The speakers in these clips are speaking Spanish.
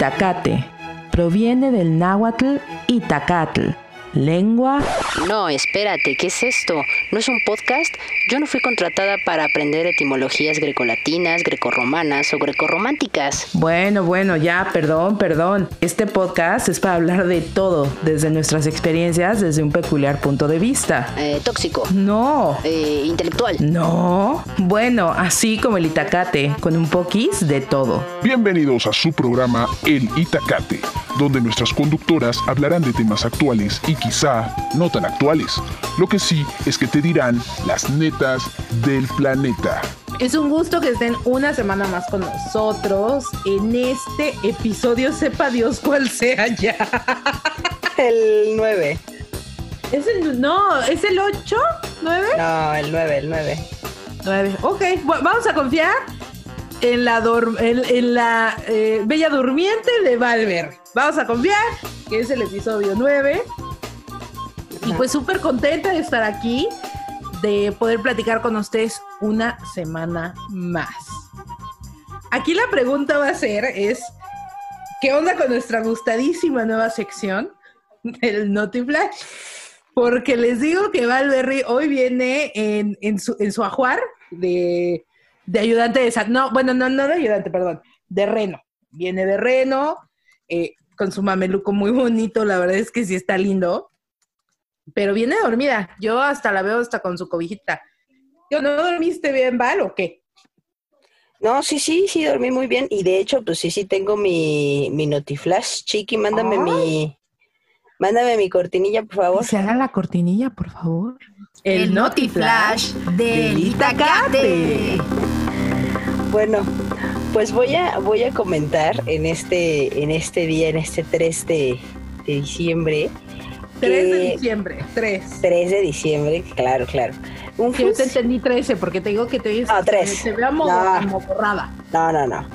Itacate proviene del náhuatl Itacatl, lengua. No, espérate, ¿qué es esto? ¿No es un podcast? Yo no fui contratada para aprender etimologías grecolatinas, grecorromanas o grecorrománticas. Bueno, bueno, ya, perdón, perdón. Este podcast es para hablar de todo, desde nuestras experiencias, desde un peculiar punto de vista. Eh, tóxico. No. Eh, intelectual. No. Bueno, así como el Itacate, con un poquis de todo. Bienvenidos a su programa El Itacate, donde nuestras conductoras hablarán de temas actuales y quizá no tan actuales. Lo que sí es que te dirán las netas del planeta. Es un gusto que estén una semana más con nosotros en este episodio, sepa Dios cuál sea ya. El 9. ¿Es el, no, ¿es el 8? ¿9? No, el 9, el 9. 9. Ok, bueno, vamos a confiar en la, en, en la eh, Bella Durmiente de Valver. Vamos a confiar que es el episodio 9. Y pues súper contenta de estar aquí, de poder platicar con ustedes una semana más. Aquí la pregunta va a ser es, ¿qué onda con nuestra gustadísima nueva sección del Notiflash? Porque les digo que Valverry hoy viene en, en, su, en su ajuar de, de ayudante de... No, bueno, no, no de ayudante, perdón, de reno. Viene de reno, eh, con su mameluco muy bonito, la verdad es que sí está lindo pero viene dormida. Yo hasta la veo hasta con su cobijita. ¿Yo no dormiste bien, Val, o qué? No, sí, sí, sí, dormí muy bien. Y de hecho, pues sí, sí, tengo mi, mi Notiflash. Chiqui, mándame mi... Mándame mi cortinilla, por favor. Se haga la cortinilla, por favor. El, Notiflash del Itacate. Bueno, pues voy a, voy a comentar en este, en este día, en este 3 de, de diciembre, 3 de diciembre, 3. 3 de diciembre, claro, claro. Un Yo te entendí 13 porque te digo que te no, 3. te vea no. borrada. No, no, no.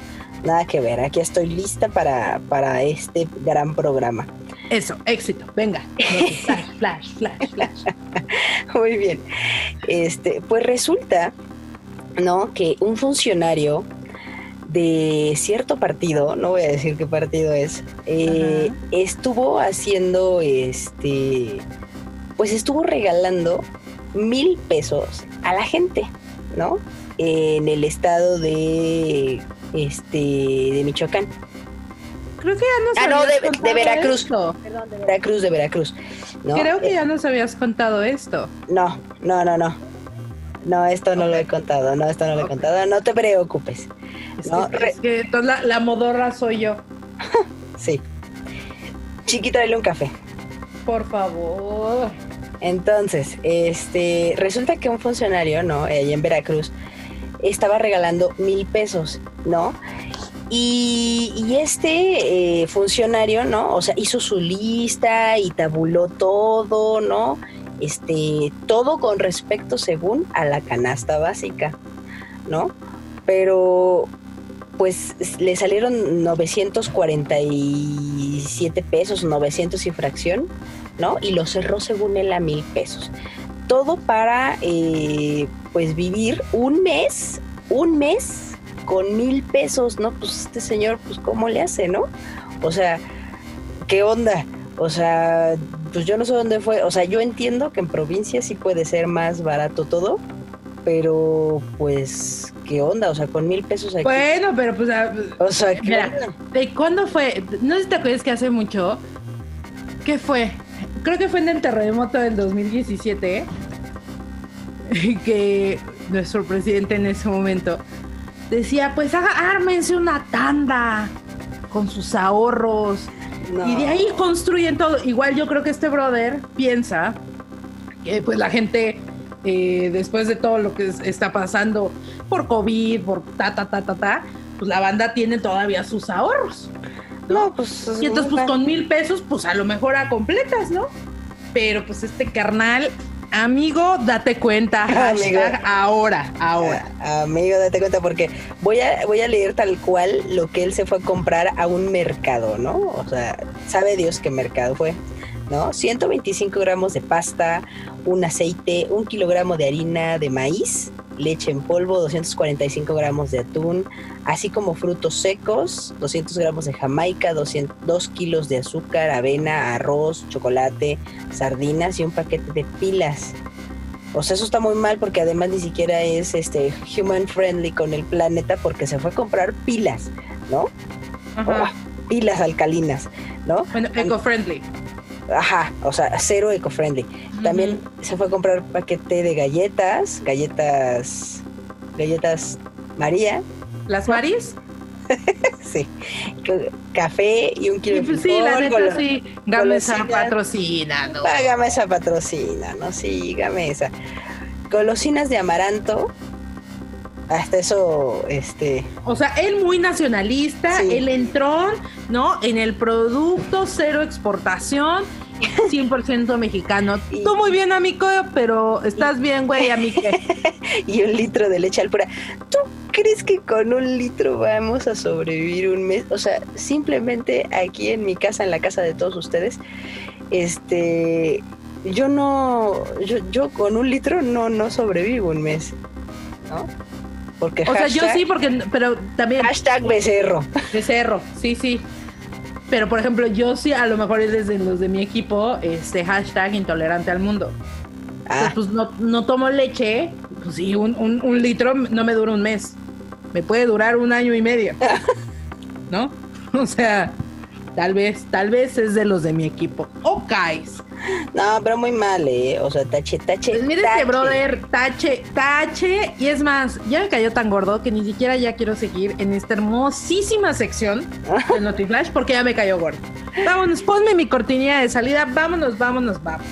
Nada que ver. Aquí estoy lista para, para este gran programa. Eso, éxito. Venga. flash, flash, flash, flash. Muy bien. Este, pues resulta, ¿no? Que un funcionario de cierto partido, no voy a decir qué partido es, eh, estuvo haciendo este, pues estuvo regalando mil pesos a la gente, ¿no? En el estado de, este, de Michoacán. Creo que ya nos Ah, no, de, Veracruz. Perdón, de Veracruz, de Veracruz. Creo que ya nos habías contado esto. No, no, no, no. No, esto no lo he contado, no, esto no lo he contado, no te preocupes. Es que, entonces la, modorra soy yo. sí. Chiquita, dale un café. Por favor. Entonces, este, resulta que un funcionario, ¿no? Ahí en Veracruz, estaba regalando mil pesos, ¿no? Y, este eh, funcionario, ¿no? O sea, hizo su lista y tabuló todo, ¿no? este, todo con respecto según a la canasta básica, ¿no? Pero pues le salieron 947 pesos, 900 y fracción, ¿no? Y lo cerró según él a mil pesos. Todo para, eh, pues, vivir un mes, un mes con mil pesos, ¿no? Pues este señor, pues, ¿cómo le hace, no? O sea, ¿qué onda? O sea, pues yo no sé dónde fue. O sea, yo entiendo que en provincia sí puede ser más barato todo, pero pues, ¿qué onda? O sea, con mil pesos aquí. Bueno, pero pues. Ah, o sea, mira, ¿de cuándo fue? No sé si te acuerdas que hace mucho. ¿Qué fue? Creo que fue en el terremoto del 2017. Que nuestro presidente en ese momento decía: Pues ármense una tanda con sus ahorros y de ahí construyen todo. Igual yo creo que este brother piensa que pues la gente, eh, después de todo lo que está pasando por COVID, por ta, ta, ta, ta, ta, pues la banda tiene todavía sus ahorros. No, pues. Y entonces, pues con mil pesos, pues a lo mejor a completas, ¿no? Pero pues este carnal Amigo, date cuenta. ahora, ahora. amigo, date cuenta porque voy a, voy a leer tal cual lo que él se fue a comprar a un mercado, ¿no? O sea, sabe Dios qué mercado fue, ¿no? 125 gramos de pasta, un aceite, un kilogramo de harina de maíz, leche en polvo, 245 gramos de atún, así como frutos secos, 200 gramos de jamaica, 2 kilos de azúcar, avena, arroz, chocolate, sardinas y un paquete de pilas. O sea, eso está muy mal porque además ni siquiera es este human friendly con el planeta porque se fue a comprar pilas, ¿no? Ajá. Oh, pilas alcalinas, ¿no? Bueno, eco-friendly. Ajá, o sea, cero eco-friendly. También se fue a comprar paquete de galletas, galletas, galletas María, ¿Las Maris? sí, café y un kilo Sí, de pues sí, la frijol, neta sí. Gamesa golosinas. patrocina, ¿no? Gamesa patrocina, ¿no? Sí, Gamesa. Golosinas de amaranto. Hasta eso, este, O sea, él muy nacionalista, Sí. él entró, ¿no? En el producto cero exportación, 100% mexicano. Y- Tú muy bien, amigo, pero estás bien, güey, a mí qué. y un litro de leche al pura. ¿Tú crees que con un litro vamos a sobrevivir un mes? O sea, simplemente aquí en mi casa, en la casa de todos ustedes, este, yo no, yo, yo con un litro no, no sobrevivo un mes, ¿no? Porque O sea, yo hashtag- sí, porque, pero también Hashtag becerro. de cerro, sí, sí. Pero, por ejemplo, yo sí, a lo mejor es desde los de mi equipo, este hashtag intolerante al mundo. Ah, Pues, pues no, no tomo leche, pues sí, un, un- un litro no me dura un mes. Me puede durar un año y medio. ¿No? O sea, tal vez, tal vez es de los de mi equipo. Ok. No, pero muy mal, ¿eh? O sea, tache, tache. Pues mire tache. brother, tache, tache. Y es más, ya me cayó tan gordo que ni siquiera ya quiero seguir en esta hermosísima sección de Notiflash porque ya me cayó gordo. Vámonos, ponme mi cortinilla de salida. Vámonos, vámonos, vamos.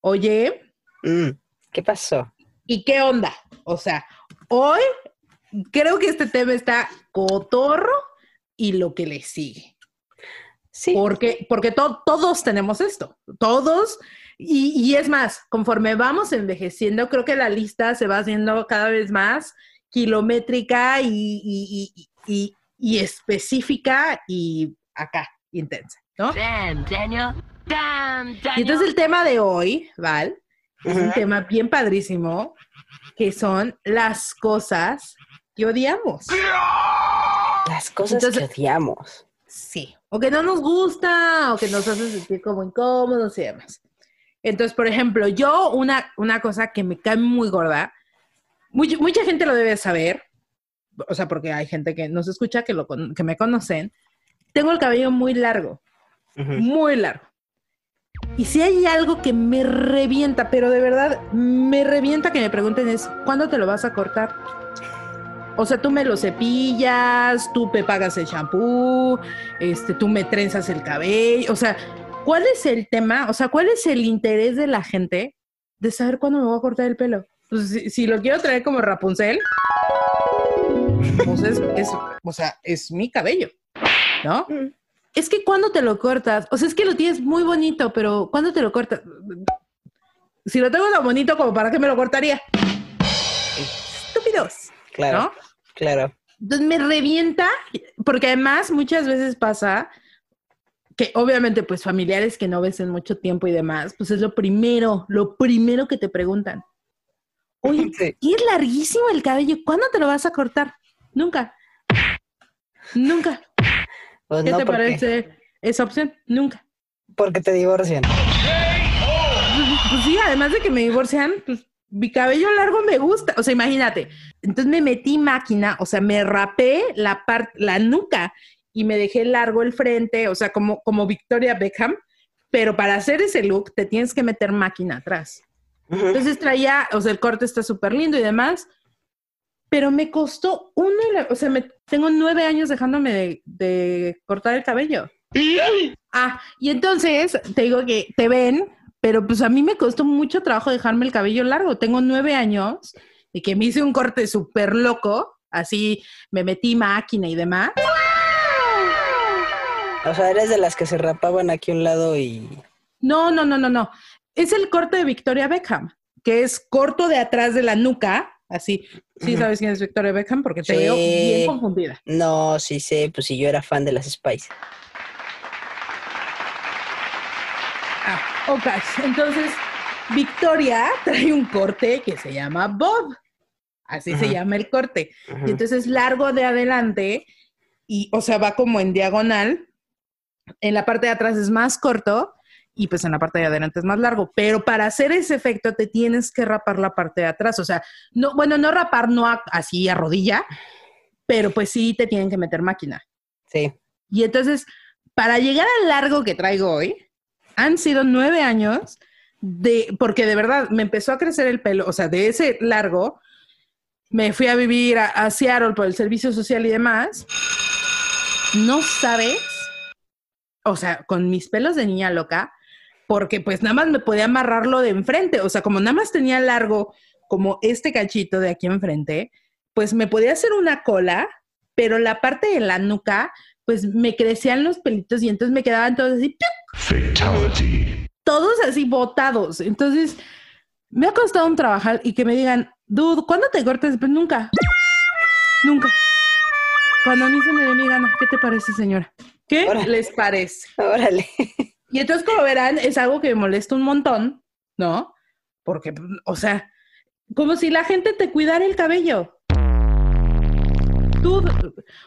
Oye, Mm, ¿Qué pasó? ¿y qué onda? O sea, hoy creo que este tema está cotorro y lo que le sigue. Sí. Porque, porque to- todos tenemos esto, todos. Y, y es más, conforme vamos envejeciendo, creo que la lista se va haciendo cada vez más kilométrica y, y- y- y- y específica y acá, intensa, ¿no? Damn, Daniel. Damn, Y Daniel. entonces el tema de hoy, Val, es un tema bien padrísimo, que son las cosas que odiamos. Las cosas Entonces- que odiamos. Sí, o que no nos gusta, o que nos hace sentir como incómodos y demás. Entonces, por ejemplo, yo una, una cosa que me cae muy gorda, mucha, mucha gente lo debe saber, o sea, porque hay gente que nos escucha, que, lo, que me conocen, tengo el cabello muy largo, muy largo. Y si hay algo que me revienta, pero de verdad me revienta que me pregunten es, ¿cuándo te lo vas a cortar? O sea, tú me lo cepillas, tú me pagas el shampoo, este, tú me trenzas el cabello. O sea, ¿cuál es el tema? O sea, ¿cuál es el interés de la gente de saber cuándo me voy a cortar el pelo? Pues si, si lo quiero traer como Rapunzel, pues es, es- o sea, es mi cabello, ¿no? Mm. Es que cuando te lo cortas, o sea, es que lo tienes muy bonito, pero ¿cuándo te lo cortas? Si lo tengo tan bonito, como para qué me lo cortaría? Estúpidos, Claro, ¿no? claro. Entonces me revienta, porque además muchas veces pasa que obviamente pues familiares que no ves en mucho tiempo y demás, pues es lo primero, lo primero que te preguntan. Oye, Sí. es larguísimo el cabello, ¿cuándo te lo vas a cortar? Nunca. Nunca. Pues ¿Qué no, te parece esa opción? Nunca. porque te divorcian. Pues sí, además de que me divorcian, pues mi cabello largo me gusta. O sea, imagínate. Entonces me metí máquina, o sea, me rapé la parte, la nuca y me dejé largo el frente, o sea, como, como Victoria Beckham. Pero para hacer ese look te tienes que meter máquina atrás. Entonces traía, o sea, el corte está súper lindo y demás, pero me costó uno, o sea, me, tengo nueve años dejándome de, de cortar el cabello. Ah, y entonces te digo que te ven, pero pues a mí me costó mucho trabajo dejarme el cabello largo. Tengo nueve años y que me hice un corte súper loco, así me metí máquina y demás. O sea, eres de las que se rapaban aquí a un lado y. No, no, no, no, no. Es el corte de Victoria Beckham, que es corto de atrás de la nuca, así. Sí, sabes quién es Victoria Beckham porque te Sí. veo bien confundida. No, sí sé, pues si yo era fan de las Spice. Ah, ok. Entonces, Victoria trae un corte que se llama Bob. Así se llama el corte. Ajá. Y entonces es largo de adelante y, o sea, va como en diagonal. En la parte de atrás es más corto y pues en la parte de adelante es más largo. Pero para hacer ese efecto te tienes que rapar la parte de atrás. O sea, no, bueno, no rapar, no a- así a rodilla, pero pues sí te tienen que meter máquina. Sí. Y entonces, para llegar al largo que traigo hoy, han sido nueve años de, porque de verdad me empezó a crecer el pelo, o sea, de ese largo, me fui a vivir a, Seattle por el servicio social y demás. No sabes, o sea, con mis pelos de niña loca, porque pues nada más me podía amarrarlo de enfrente, o sea, como nada más tenía largo como este cachito de aquí enfrente, pues me podía hacer una cola, pero la parte de la nuca, pues me crecían los pelitos y entonces me quedaban todos así, Fatality. todos así botados. Entonces, me ha costado un trabajar y que me digan, dude, ¿cuándo te cortes? Pues nunca. Nunca. Cuando a mí se me dé mi gana, ¿qué te parece, señora? ¿Qué Órale. les parece? Órale. Y entonces, como verán, es algo que me molesta un montón, ¿no? Porque, o sea, como si la gente te cuidara el cabello. Tú,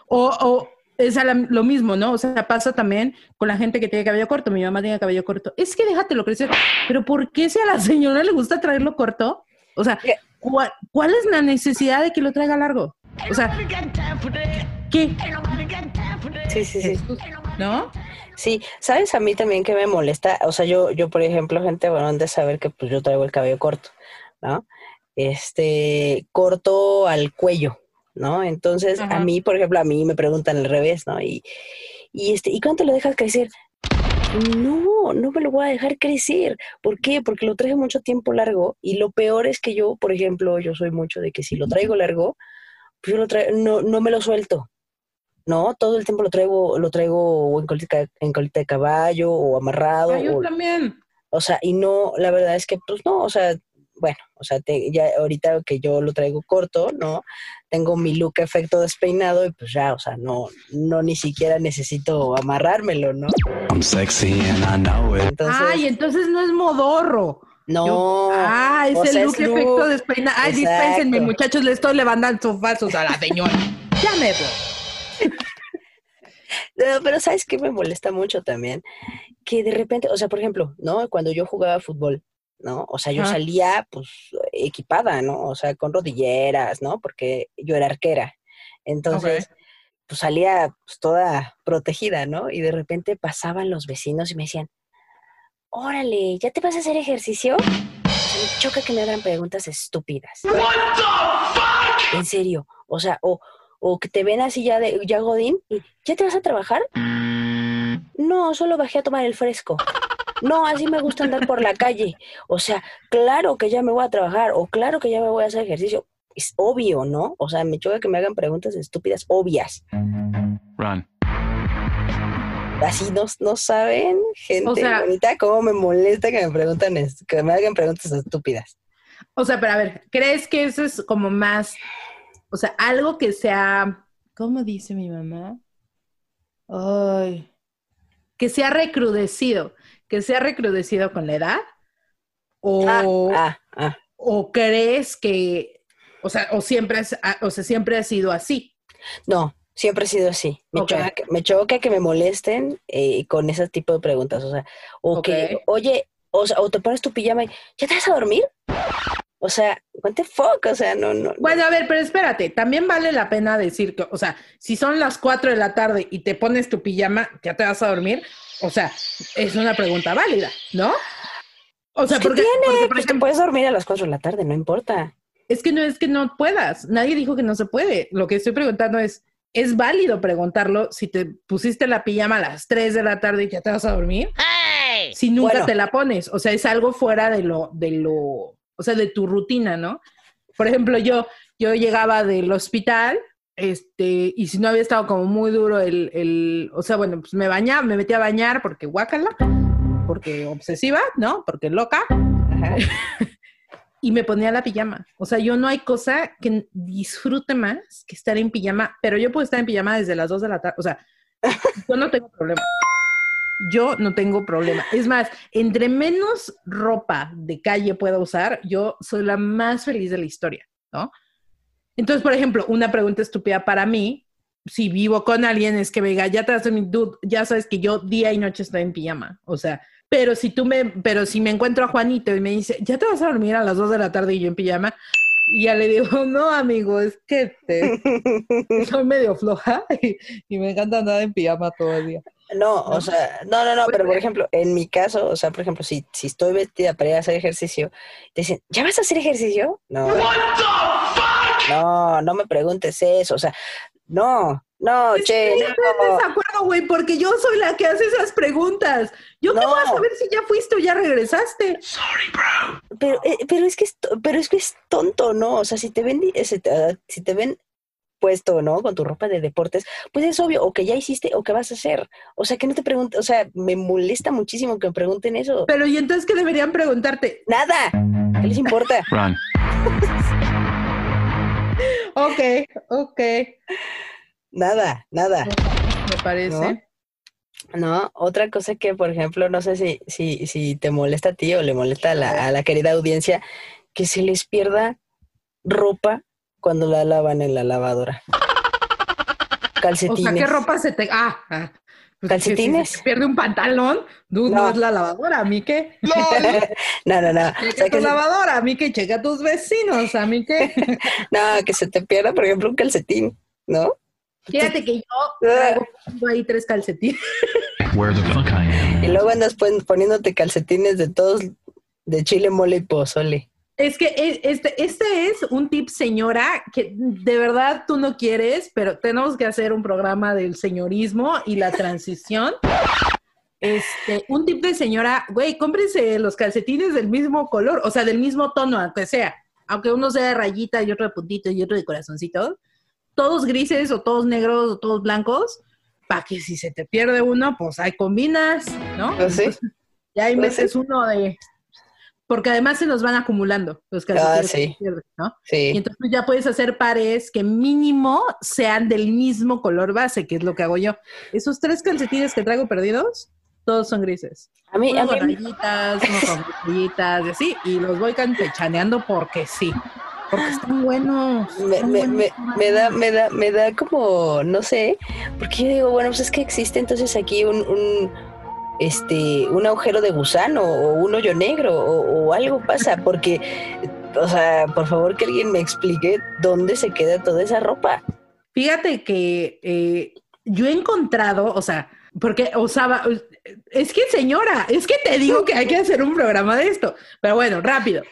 o, o es a la- lo mismo, ¿no? O sea, pasa también con la gente que tiene cabello corto. Mi mamá tiene cabello corto. Es que déjatelo crecer. Pero ¿por qué si a la señora le gusta traerlo corto? O sea. ¿cuál, cuál es la necesidad de que lo traiga largo? O sea, ¿qué? Sí, sí, sí. ¿No? Sí, ¿sabes a mí también que me molesta? O sea, yo, yo por ejemplo, gente, bueno, han de saber que pues yo traigo el cabello corto, ¿no? Este, corto al cuello, ¿no? Entonces, a mí, por ejemplo, a mí me preguntan al revés, ¿no? Y, y este, ¿y cuánto lo dejas crecer? No, no me lo voy a dejar crecer. ¿Por qué? Porque lo traigo mucho tiempo largo y lo peor es que yo, por ejemplo, yo soy mucho de que si lo traigo largo, pues yo lo traigo, no, no me lo suelto. No, todo el tiempo lo traigo, lo traigo o en colita, en colita de caballo o amarrado. Yo o, también. o sea, y no, la verdad es que, pues no, o sea, bueno, o sea, te- ya ahorita que yo lo traigo corto, ¿no? Tengo mi look efecto despeinado y pues ya, o sea, no, no ni siquiera necesito amarrármelo, ¿no? I'm sexy and I know it. Entonces, Ay, entonces no es modorro. no. Yo- ah, es o el look es look. efecto despeinado. Ay, Exacto. dispénsenme, muchachos, le estoy levantando falsos a la señora. Ya me voy. No, pero ¿sabes qué me molesta mucho también? Que de repente, o sea, por ejemplo, ¿no? Cuando yo jugaba fútbol, ¿no? O sea, yo Ajá. salía, pues, equipada, ¿no? O sea, con rodilleras, ¿no? Porque yo era arquera. Entonces, pues salía pues, toda protegida, ¿no? Y de repente pasaban los vecinos y me decían, órale, ¿ya te vas a hacer ejercicio? Me choca que me hagan preguntas estúpidas. En serio, o sea, o, o que te ven así ya de ya godín y ¿ya te vas a trabajar? No, solo bajé a tomar el fresco. No, así me gusta andar por la calle. O sea, claro que ya me voy a trabajar o claro que ya me voy a hacer ejercicio. Es obvio, ¿no? O sea, me choca que me hagan preguntas estúpidas, obvias. Run. Así no, no saben, gente O sea- bonita, cómo me molesta que me preguntan, que me hagan preguntas estúpidas. O sea, pero a ver, ¿crees que eso es como más, o sea, algo que sea, ¿cómo dice mi mamá? Ay, que sea recrudecido, que sea recrudecido con la edad? O, Ah, ah. o crees que, o sea, o siempre, ah, o sea, siempre ha sido así? No, siempre ha sido así. Me, Ok. choca, que- me choca que me molesten eh, con ese tipo de preguntas. O sea, o que, oye, o, sea, o te pones tu pijama y, ¿ya te vas a dormir? O sea, what the fuck? O sea, no, no. no. Bueno, a ver, pero espérate, también vale la pena decir que, o sea, si son las 4 de la tarde y te pones tu pijama, ¿ya te vas a dormir? O sea, es una pregunta válida, ¿no? O sea, ¿Qué porque, tiene? porque, por Pues ejemplo, puedes dormir a las 4 de la tarde, no importa. es que no es que no puedas. Nadie dijo que no se puede. Lo que estoy preguntando es, ¿es válido preguntarlo si te pusiste la pijama a las 3 de la tarde y ya te vas a dormir? Si nunca Bueno. te la pones. O sea, es algo fuera de lo, de lo, o sea, de tu rutina, ¿no? Por ejemplo, yo, yo llegaba del hospital, este, y si no había estado como muy duro el, el o sea, bueno, pues me bañaba, me metía a bañar porque guácala, porque obsesiva, ¿no? Porque loca, Ajá. y me ponía la pijama. O sea, yo no hay cosa que disfrute más que estar en pijama, pero yo puedo estar en pijama desde las 2 de la tarde. O sea, yo no tengo problema. Yo no tengo problema. Es más, entre menos ropa de calle pueda usar, yo soy la más feliz de la historia, ¿no? Entonces, por ejemplo, una pregunta estúpida para mí, si vivo con alguien, es que me diga, ya te hace mi dude, ya sabes que yo día y noche estoy en pijama. O sea, pero si tú me, pero si me encuentro a Juanito y me dice, ya te vas a dormir a las 2 de la tarde y yo en pijama, y ya le digo, no, amigo, es que te, soy medio floja y, y me encanta andar en pijama todo el día. No, o sea, no, no, no, pero por ejemplo, en mi caso, o sea, por ejemplo, si, si estoy vestida para ir a hacer ejercicio, te dicen, ¿ya vas a hacer ejercicio? No. No, no me preguntes eso, o sea, no, no, che, Estoy en no. desacuerdo, güey, porque yo soy la que hace esas preguntas. ¿Yo qué No. voy a saber si ya fuiste o ya regresaste? Pero, eh, pero es que es, pero es que es tonto, ¿no? O sea, si te ven, eh, si te, si te ven puesto, ¿no? Con tu ropa de deportes, pues es obvio, o que ya hiciste o que vas a hacer. O sea, que no te pregunten, o sea, me molesta muchísimo que me pregunten eso. Pero y entonces que deberían preguntarte, Nada, ¿qué les importa? Run. ok, ok, Nada, nada. me parece. No, otra cosa que, por ejemplo, no sé si, si, si te molesta a ti o le molesta a la, a la querida audiencia, que se les pierda ropa cuando la lavan en la lavadora. O Calcetines. sea, ¿qué ropa se te... Ah, ah. Pues, ¿Calcetines? Si se pierde un pantalón, dude, no. No. es la lavadora, a mí qué. No, no, no. O Checa sea, tu que lavadora, a mí que checa a tus vecinos, a mí que... no, que se te pierda, por ejemplo, un calcetín, ¿no? Fíjate que yo traigo conmigo ahí tres calcetines. Where the fuck I am. Y luego andas pon- poniéndote calcetines de todos, de chile, mole y pozole. Es que este, este es un tip, señora, que de verdad tú no quieres, pero tenemos que hacer un programa del señorismo y la transición. Este, un tip de señora, güey, cómprense los calcetines del mismo color, o sea, del mismo tono, aunque sea, aunque uno sea de rayita y otro de puntito y otro de corazoncito, todos grises o todos negros o todos blancos, para que si se te pierde uno, pues ahí combinas, ¿no? Pues sí. Ya ahí Pues sí. metes uno de... Porque además se nos van acumulando los calcetines Ah, sí. ¿no? Y Sí. entonces tú ya puedes hacer pares que mínimo sean del mismo color base, que es lo que hago yo. Esos tres calcetines que traigo perdidos, todos son grises. A mí, a Uno mí, con rayitas, uno con rayitas y así, y los voy campechaneando porque sí. Porque están buenos. me, están me, me, buenos. me da, me da, me da como, no sé, porque yo digo, bueno, pues es que existe entonces aquí un, un este, un agujero de gusano o un hoyo negro o, o algo pasa, porque, o sea, por favor que alguien me explique dónde se queda toda esa ropa. Fíjate que eh, yo he encontrado, o sea, porque usaba, es que señora, es que te digo que hay que hacer un programa de esto, pero bueno, rápido.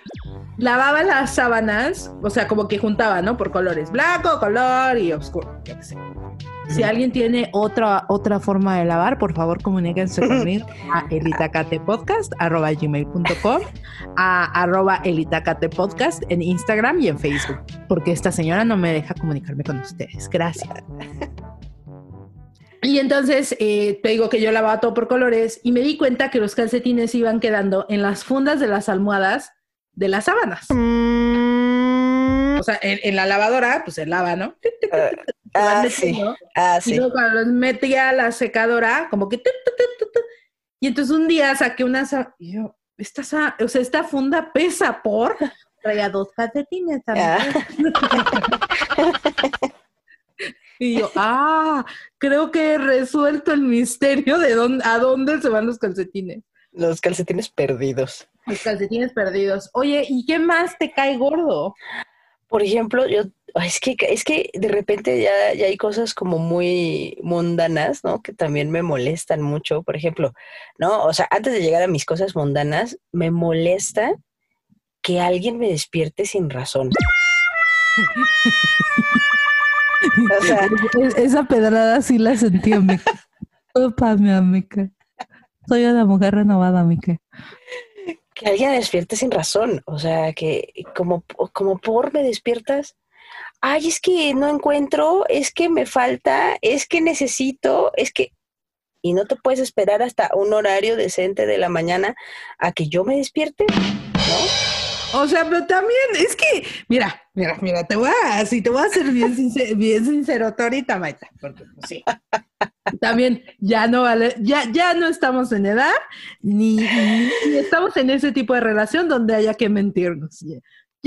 Lavaba las sábanas, o sea, como que juntaba, ¿no? Por colores, blanco, color y oscuro, qué sé. Si alguien tiene otra, otra forma de lavar, por favor comuníquense conmigo a elitacatepodcast.gmail.com a arroba elitacatepodcast en Instagram y en Facebook, porque esta señora no me deja comunicarme con ustedes. Gracias. Y entonces eh, te digo que yo lavaba todo por colores y me di cuenta que los calcetines iban quedando en las fundas de las almohadas de las sábanas. O sea, en, en la lavadora, pues se lava, ¿no? Van Ah, sí, metiendo. ah, Y luego cuando los metía a la secadora, como que... tu, tu, tu, tu, tu. Y entonces un día saqué una... Y yo, esta, o sea, esta funda pesa por... Traía dos calcetines también. y yo, ah, creo que he resuelto el misterio de dónde, a dónde se van los calcetines. Los calcetines perdidos. Los calcetines perdidos. Oye, ¿y qué más te cae gordo? Por ejemplo, yo, es que, es que de repente ya, ya hay cosas como muy mundanas, ¿no? Que también me molestan mucho. Por ejemplo, ¿no? O sea, antes de llegar a mis cosas mundanas, me molesta que alguien me despierte sin razón. O sea, Esa pedrada sí la sentí, amiga. Ópame, amiga. Soy una mujer renovada, amiga. que alguien despierte sin razón. O sea, que como, como por me despiertas. Ay, es que no encuentro, es que me falta, es que necesito, es que... Y no te puedes esperar hasta un horario decente de la mañana a que yo me despierte, ¿no? O sea, pero también es que, mira, mira, mira, te voy a, si te voy a ser bien sincero, sincero ahorita, Maita, porque pues sí. También ya no vale, ya, ya no estamos en edad, ni, ni- ni estamos en ese tipo de relación donde haya que mentirnos.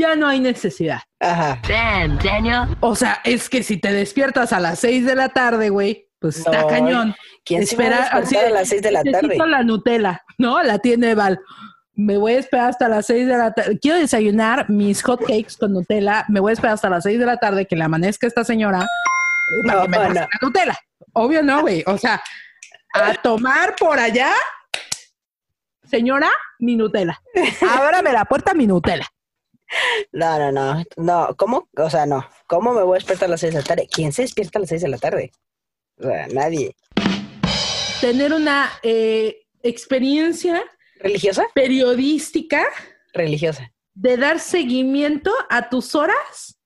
Ya, no hay necesidad. Ajá. Damn, Daniel. O sea, es que si te despiertas a las seis de la tarde, güey, pues está No, cañón. ¿Quién se va a Espera, despertar así a de, las seis de la tarde? Necesito la Nutella, ¿no? La tiene Val. Me voy a esperar hasta las 6 de la tarde. Quiero desayunar mis hot cakes con Nutella. Me voy a esperar hasta las 6 de la tarde que le amanezca esta señora. eh, Para No, que me no. la Nutella. Obvio no, güey. O sea, a tomar por allá, señora, mi Nutella. Ábrame la puerta, mi Nutella. No, no, no. No, ¿cómo? O sea, no. ¿Cómo me voy a despertar a las seis de la tarde? ¿Quién se despierta a las seis de la tarde? O sea, nadie. Tener una eh, experiencia ¿Religiosa? periodística Religiosa. de dar seguimiento a tus horas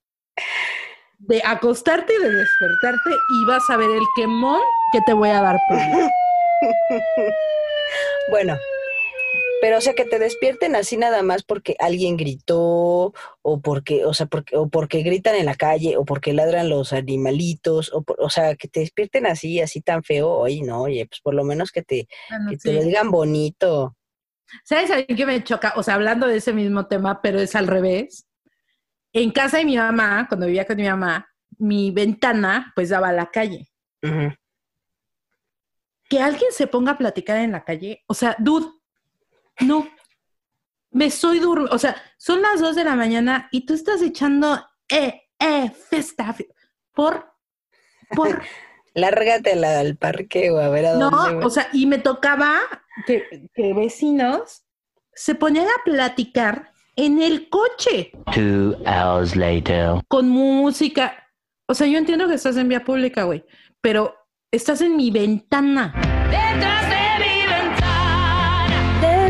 de acostarte y de despertarte y vas a ver el quemón que te voy a dar por. Bueno, pero o sea que te despierten así nada más porque alguien gritó o porque, o sea, porque, o porque gritan en la calle o porque ladran los animalitos o, por- o sea, que te despierten así, así tan feo, oye, no, oye, pues por lo menos que te, que te lo digan bonito. ¿Sabes a mí qué me choca? O sea, hablando de ese mismo tema, pero es al revés. En casa de mi mamá, cuando vivía con mi mamá, mi ventana pues daba a la calle. Que alguien se ponga a platicar en la calle, o sea, dude, no. Me estoy durmiendo, o sea, son las dos de la mañana y tú estás echando, eh, eh, festa. Por, por, Lárgate al, parque o a ver a no, dónde. güey. o sea, y me tocaba que, que vecinos se ponían a platicar en el coche Two hours later. con música. O sea, yo entiendo que estás en vía pública, güey, pero estás en mi ventana. Detrás de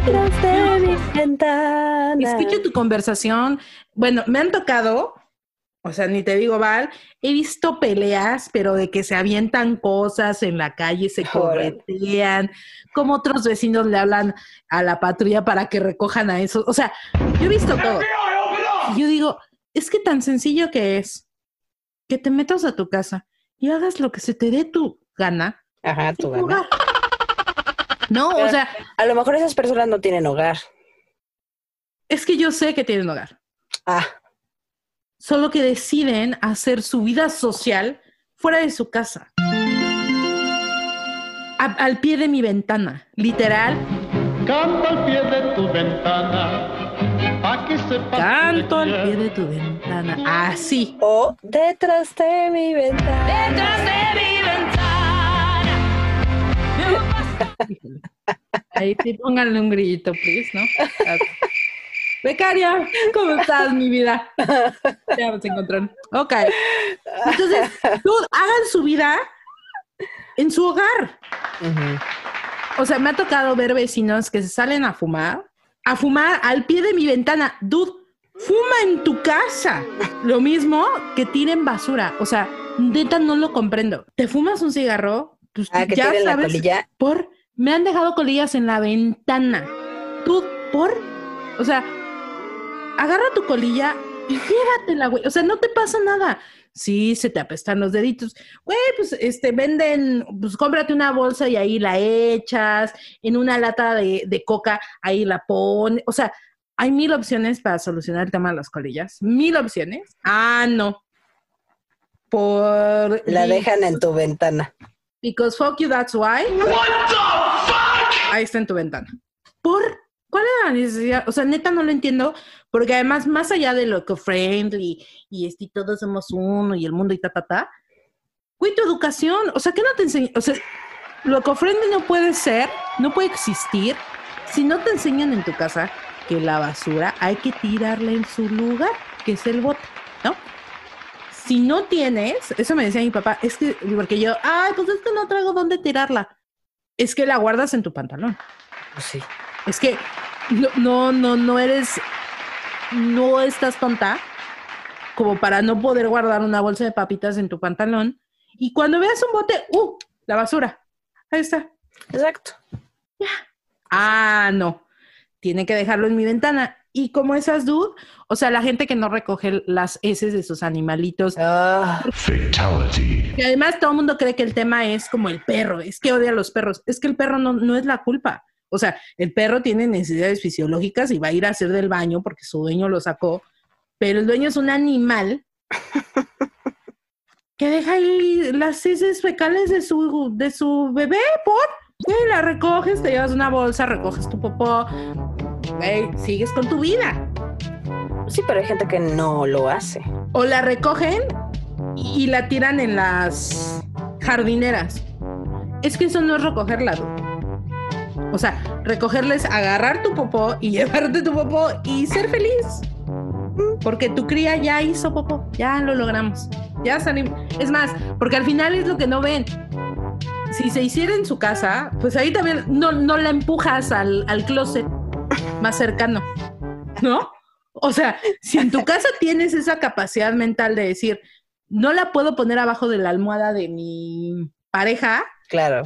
mi ventana. Escucho tu conversación. Bueno, me han tocado, o sea, ni te digo, Val, he visto peleas, pero de que se avientan cosas en la calle, se corretean, como otros vecinos le hablan a la patrulla para que recojan a esos. O sea, yo he visto todo. Y yo digo, es que tan sencillo que es que te metas a tu casa y hagas lo que se te dé tu gana Ajá, tu gana. No, o sea, A lo mejor esas personas no tienen hogar. es que yo sé que tienen hogar. Ah, solo que deciden hacer su vida social fuera de su casa. A- al pie de mi ventana, literal, Canto al pie de tu ventana, pa' que sepas canto al pie de tu ventana, así. o detrás de mi ventana. Híjole. Ahí sí, pónganle un grillito, please, ¿no? Becaria, ¿cómo estás, mi vida? Ya nos encontraron. Ok. Entonces, tú hagan su vida en su hogar. O sea, me ha tocado ver vecinos que se salen a fumar, a fumar al pie de mi ventana. Dude, fuma en tu casa. Lo mismo que tiren basura. O sea, neta no lo comprendo. ¿Te fumas un cigarro? Pues Ah, que ya la sabes, colilla. por me han dejado colillas en la ventana. Tú, por, o sea, agarra tu colilla y llévatela, güey. O sea, no te pasa nada. Sí, se te apestan los deditos. Güey, pues este, venden, pues cómprate una bolsa y ahí la echas, en una lata de, de coca, ahí la pones. O sea, hay mil opciones para solucionar el tema de las colillas. Mil opciones. Ah, no. Por. La dejan en tu ventana. Because fuck you, that's why. Ahí está en tu ventana. ¿Por? ¿Cuál es la necesidad? O sea, neta no lo entiendo, porque además, más allá de lo que friendly y este, y todos somos uno y el mundo y ta, ta, ta, güey, tu educación, o sea, ¿qué no te enseñan? O sea, lo que friendly no puede ser, no puede existir, si no te enseñan en tu casa que la basura hay que tirarla en su lugar, que es el bote, ¿no? Si no tienes, eso me decía mi papá, es que, porque yo, ay, pues es que no traigo dónde tirarla. Es que la guardas en tu pantalón. Pues sí. Es que no, no, no, no eres, no estás tonta como para no poder guardar una bolsa de papitas en tu pantalón. Y cuando veas un bote, ¡uh! La basura. Ahí está. Exacto. Ah, no. Tiene que dejarlo en mi ventana. Y como esas dude, o sea, la gente que no recoge las heces de sus animalitos, Ah, Fatality. que además todo el mundo cree que el tema es como el perro, es que odia a los perros, es que el perro no, no es la culpa. O sea, el perro tiene necesidades fisiológicas y va a ir a hacer del baño porque su dueño lo sacó, pero el dueño es un animal que deja ahí las heces fecales de su, de su bebé, por, güey, la recoges, te llevas una bolsa, recoges tu popó, güey, sigues con tu vida. sí, pero hay gente que no lo hace. O la recogen y, la tiran en las jardineras. Es que eso no es recogerla. O sea, recogerla es agarrar tu popó y llevarte tu popó y ser feliz. Porque tu cría ya hizo popó, ya lo logramos. Ya salimos. Es más, porque al final es lo que no ven. Si se hiciera en su casa, pues ahí también no, no la empujas al, al closet más cercano, ¿no? O sea, si en tu casa tienes esa capacidad mental de decir, no la puedo poner abajo de la almohada de mi pareja, Claro,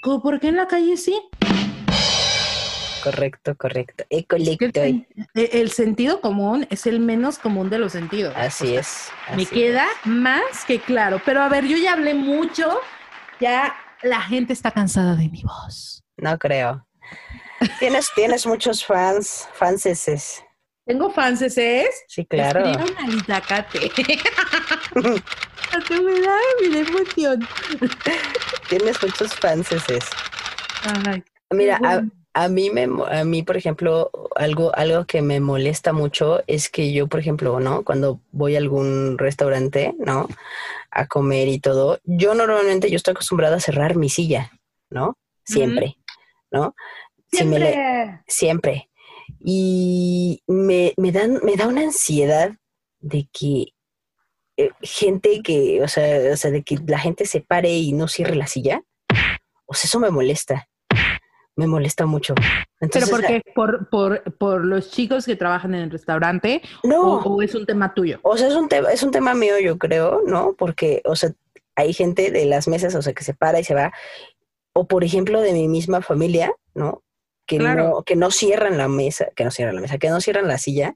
¿cómo ¿por qué en la calle sí? correcto, correcto. El, sentido común es el menos común de los sentidos. Así es. Me queda más que claro. Pero a ver, yo ya hablé mucho, ya la gente está cansada de mi voz. No creo. Tienes, tienes muchos fans, fanses. Tengo fans, ¿es? Sí, claro. Escriban al Itacate. Hasta me da, da emoción. Tienes muchos fanses. Ay, Mira, a, a mí me, a mí, por ejemplo, algo, algo que me molesta mucho es que yo, por ejemplo, ¿no? Cuando voy a algún restaurante, ¿no? A comer y todo, yo normalmente yo estoy acostumbrada a cerrar mi silla, ¿no? Siempre, ¿no? Si Siempre. siempre. Y me, me, dan, me da una ansiedad de que eh, gente que, o sea, o sea, de que la gente se pare y no cierre la silla. O sea, eso me molesta. Me molesta mucho. ¿Pero Entonces, por qué? ¿Por, por, por los chicos que trabajan en el restaurante No, o, o es un tema tuyo? o sea, es un, tema, es un tema mío, yo creo, ¿no? Porque, o sea, hay gente de las mesas, o sea, que se para y se va. O, por ejemplo, de mi misma familia, ¿no? Que, Claro. no, que no cierran la mesa, que no cierran la mesa, que no cierran la silla.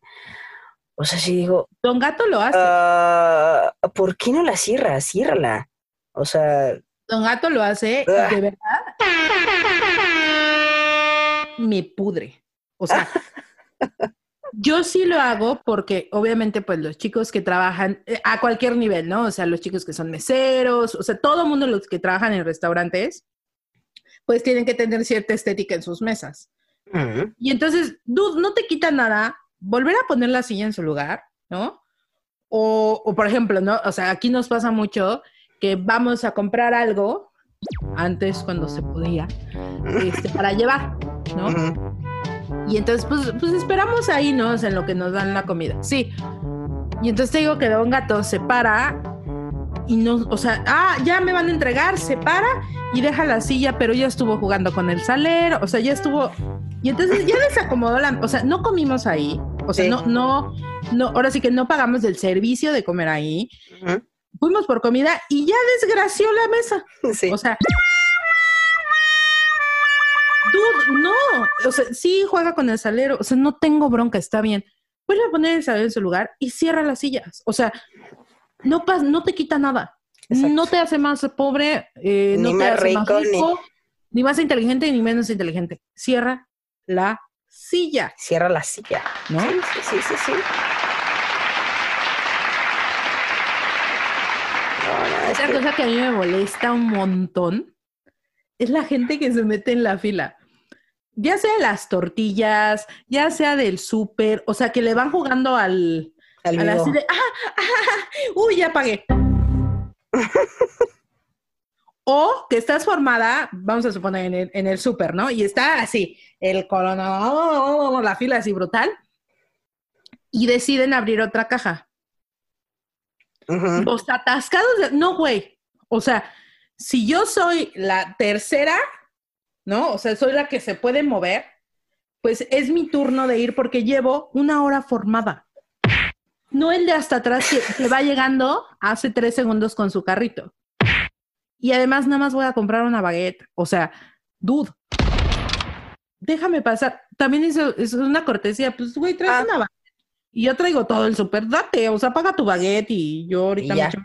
O sea, sí digo, Don Gato lo hace. Ah, ¿por qué no la cierras? Ciérrala. O sea, Don Gato lo hace y Ah. de verdad me pudre. O sea, yo sí lo hago porque obviamente pues los chicos que trabajan eh, a cualquier nivel, ¿no? O sea, los chicos que son meseros, o sea, todo el mundo los que trabajan en restaurantes, pues tienen que tener cierta estética en sus mesas. mm, Y entonces, dude, no te quita nada volver a poner la silla en su lugar, ¿no? O, o, por ejemplo, ¿no? O sea, aquí nos pasa mucho que vamos a comprar algo, antes cuando se podía, este, para llevar, ¿no? ujú. Y entonces, pues, pues esperamos ahí, ¿no? O sea, en lo que nos dan la comida. Sí. Y entonces te digo que Don Gato se para y no, o sea, ah, ya me van a entregar, se para y deja la silla, pero ya estuvo jugando con el salero, o sea, ya estuvo. Y entonces ya desacomodó la, o sea, no comimos ahí, o sea, Sí. no, no, no, ahora sí que no pagamos del servicio de comer ahí. Ujú. Fuimos por comida y ya desgració la mesa. Sí. O sea. Dude, no. O sea, sí juega con el salero. O sea, no tengo bronca, está bien. Vuelve a poner el salero en su lugar y cierra las sillas. O sea, no, pas no te quita nada. Exacto. No te hace más pobre, eh, no te hace más rico, ni- más inteligente, ni menos inteligente. Cierra la silla, Cierra la silla. ¿no? Sí, sí, sí, sí, sí. No, no, es Otra que- cosa que a mí me molesta un montón es la gente que se mete en la fila. Ya sea de las tortillas, ya sea del súper, o sea, que le van jugando al, al a la vivo. así de, ¡ah! ¡ah! ¡Uy, ya pagué! o que estás formada, vamos a suponer en el, en el súper, ¿no? Y está así, el corona, la fila así brutal, y deciden abrir otra caja Ujú. los atascados de... No, güey. O sea, si yo soy la tercera, ¿no? O sea, soy la que se puede mover, pues es mi turno de ir porque llevo una hora formada. No el de hasta atrás que, que va llegando hace tres segundos con su carrito. Y además nada más voy a comprar una baguette. O sea, dude. déjame pasar. También eso es una cortesía. Pues, güey, traes Ah. una baguette. Y yo traigo todo el súper. Date, o sea, paga tu baguette y yo ahorita Y me echo-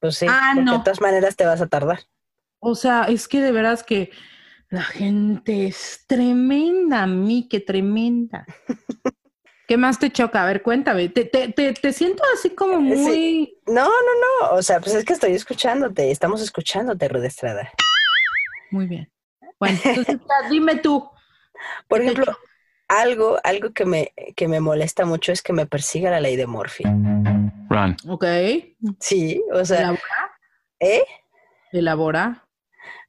Pues sí, Ah, no. de todas maneras te vas a tardar. O sea, es que de veras que la gente es tremenda, que tremenda. ¿Qué más te choca? A ver, cuéntame. Te, te, te, te siento así como sí. muy... No, no, no. O sea, pues es que estoy escuchándote. Estamos escuchándote, Ruth Estrada. Muy bien. Bueno, entonces dime tú. Por ¿Qué te ejemplo, algo, algo que me, que me molesta mucho es que me persiga la ley de Murphy. Run. Ok. Sí, o sea, Elabora. ¿eh? Elabora.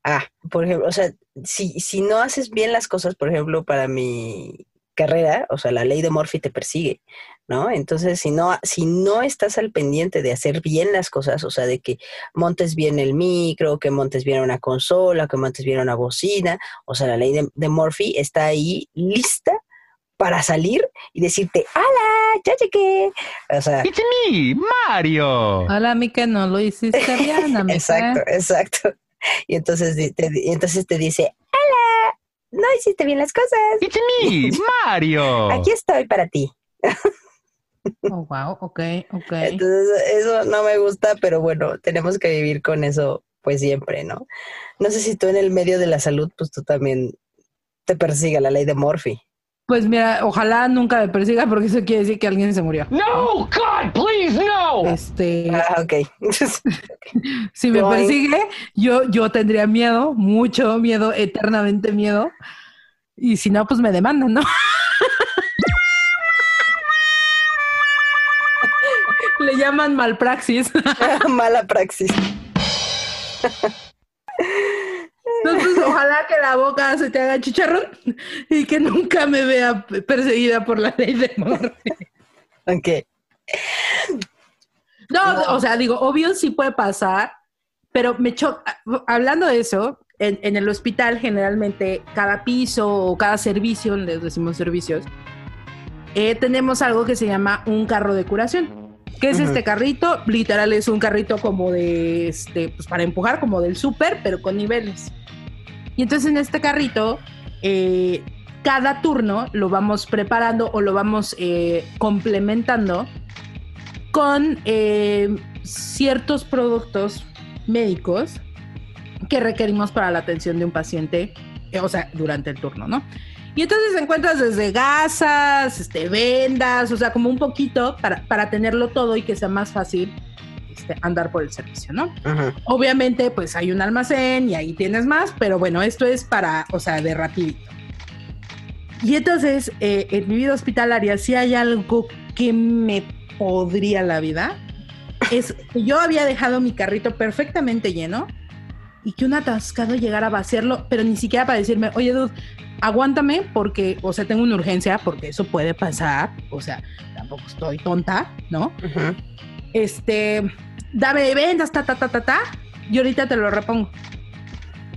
Ah, por ejemplo, o sea, si, si no haces bien las cosas, por ejemplo, para mi carrera, o sea, la ley de Murphy te persigue, ¿no? Entonces, si no, si no estás al pendiente de hacer bien las cosas, o sea, de que montes bien el micro, que montes bien una consola, que montes bien una bocina, o sea, la ley de, de Murphy está ahí lista para salir y decirte, ¡Hala! ¡Ya llegué! O sea, It's me, Mario. Hola, Mica, no lo hiciste bien. Exacto, exacto. Y entonces, te, y entonces te dice, ¡Hola! No hiciste bien las cosas. It's me, Mario. Aquí estoy para ti. Oh, wow, ok, ok. Entonces, eso no me gusta, pero bueno, tenemos que vivir con eso pues siempre, ¿no? No sé si tú en el medio de la salud, pues tú también te persiga la ley de Murphy. Pues mira, ojalá nunca me persiga porque eso quiere decir que alguien se murió. No, God, please, no. Este, Ah, ok. si me persigue, yo, yo tendría miedo, mucho miedo, eternamente miedo. Y si no, pues me demandan, ¿no? Le llaman malpraxis. Mala praxis. Entonces, ojalá que la boca se te haga chicharrón y que nunca me vea perseguida por la ley de Murphy. Ok. No, No. o sea, digo, obvio sí puede pasar, pero me choca. Hablando de eso, en, en el hospital generalmente cada piso o cada servicio, les decimos servicios, eh, tenemos algo que se llama un carro de curación. ¿Qué es este carrito? Literal es un carrito como de, este, pues para empujar, como del súper, pero con niveles. Y entonces en este carrito, eh, cada turno lo vamos preparando o lo vamos eh, complementando con eh, ciertos productos médicos que requerimos para la atención de un paciente, eh, o sea, durante el turno, ¿no? Y entonces encuentras desde gasas, este, vendas, o sea, como un poquito para, para tenerlo todo y que sea más fácil este, andar por el servicio, ¿no? Obviamente, pues hay un almacén y ahí tienes más, pero bueno, esto es para, o sea, de rapidito. Y entonces, eh, en mi vida hospitalaria, si hay algo que me podría la vida, es que yo había dejado mi carrito perfectamente lleno y que un atascado llegara a vaciarlo, pero ni siquiera para decirme, oye, dude, aguántame porque, o sea, tengo una urgencia, porque eso puede pasar, o sea, tampoco estoy tonta, ¿no? Ujú. este, dame ventas, ta, ta, ta, ta, ta, y ahorita te lo repongo.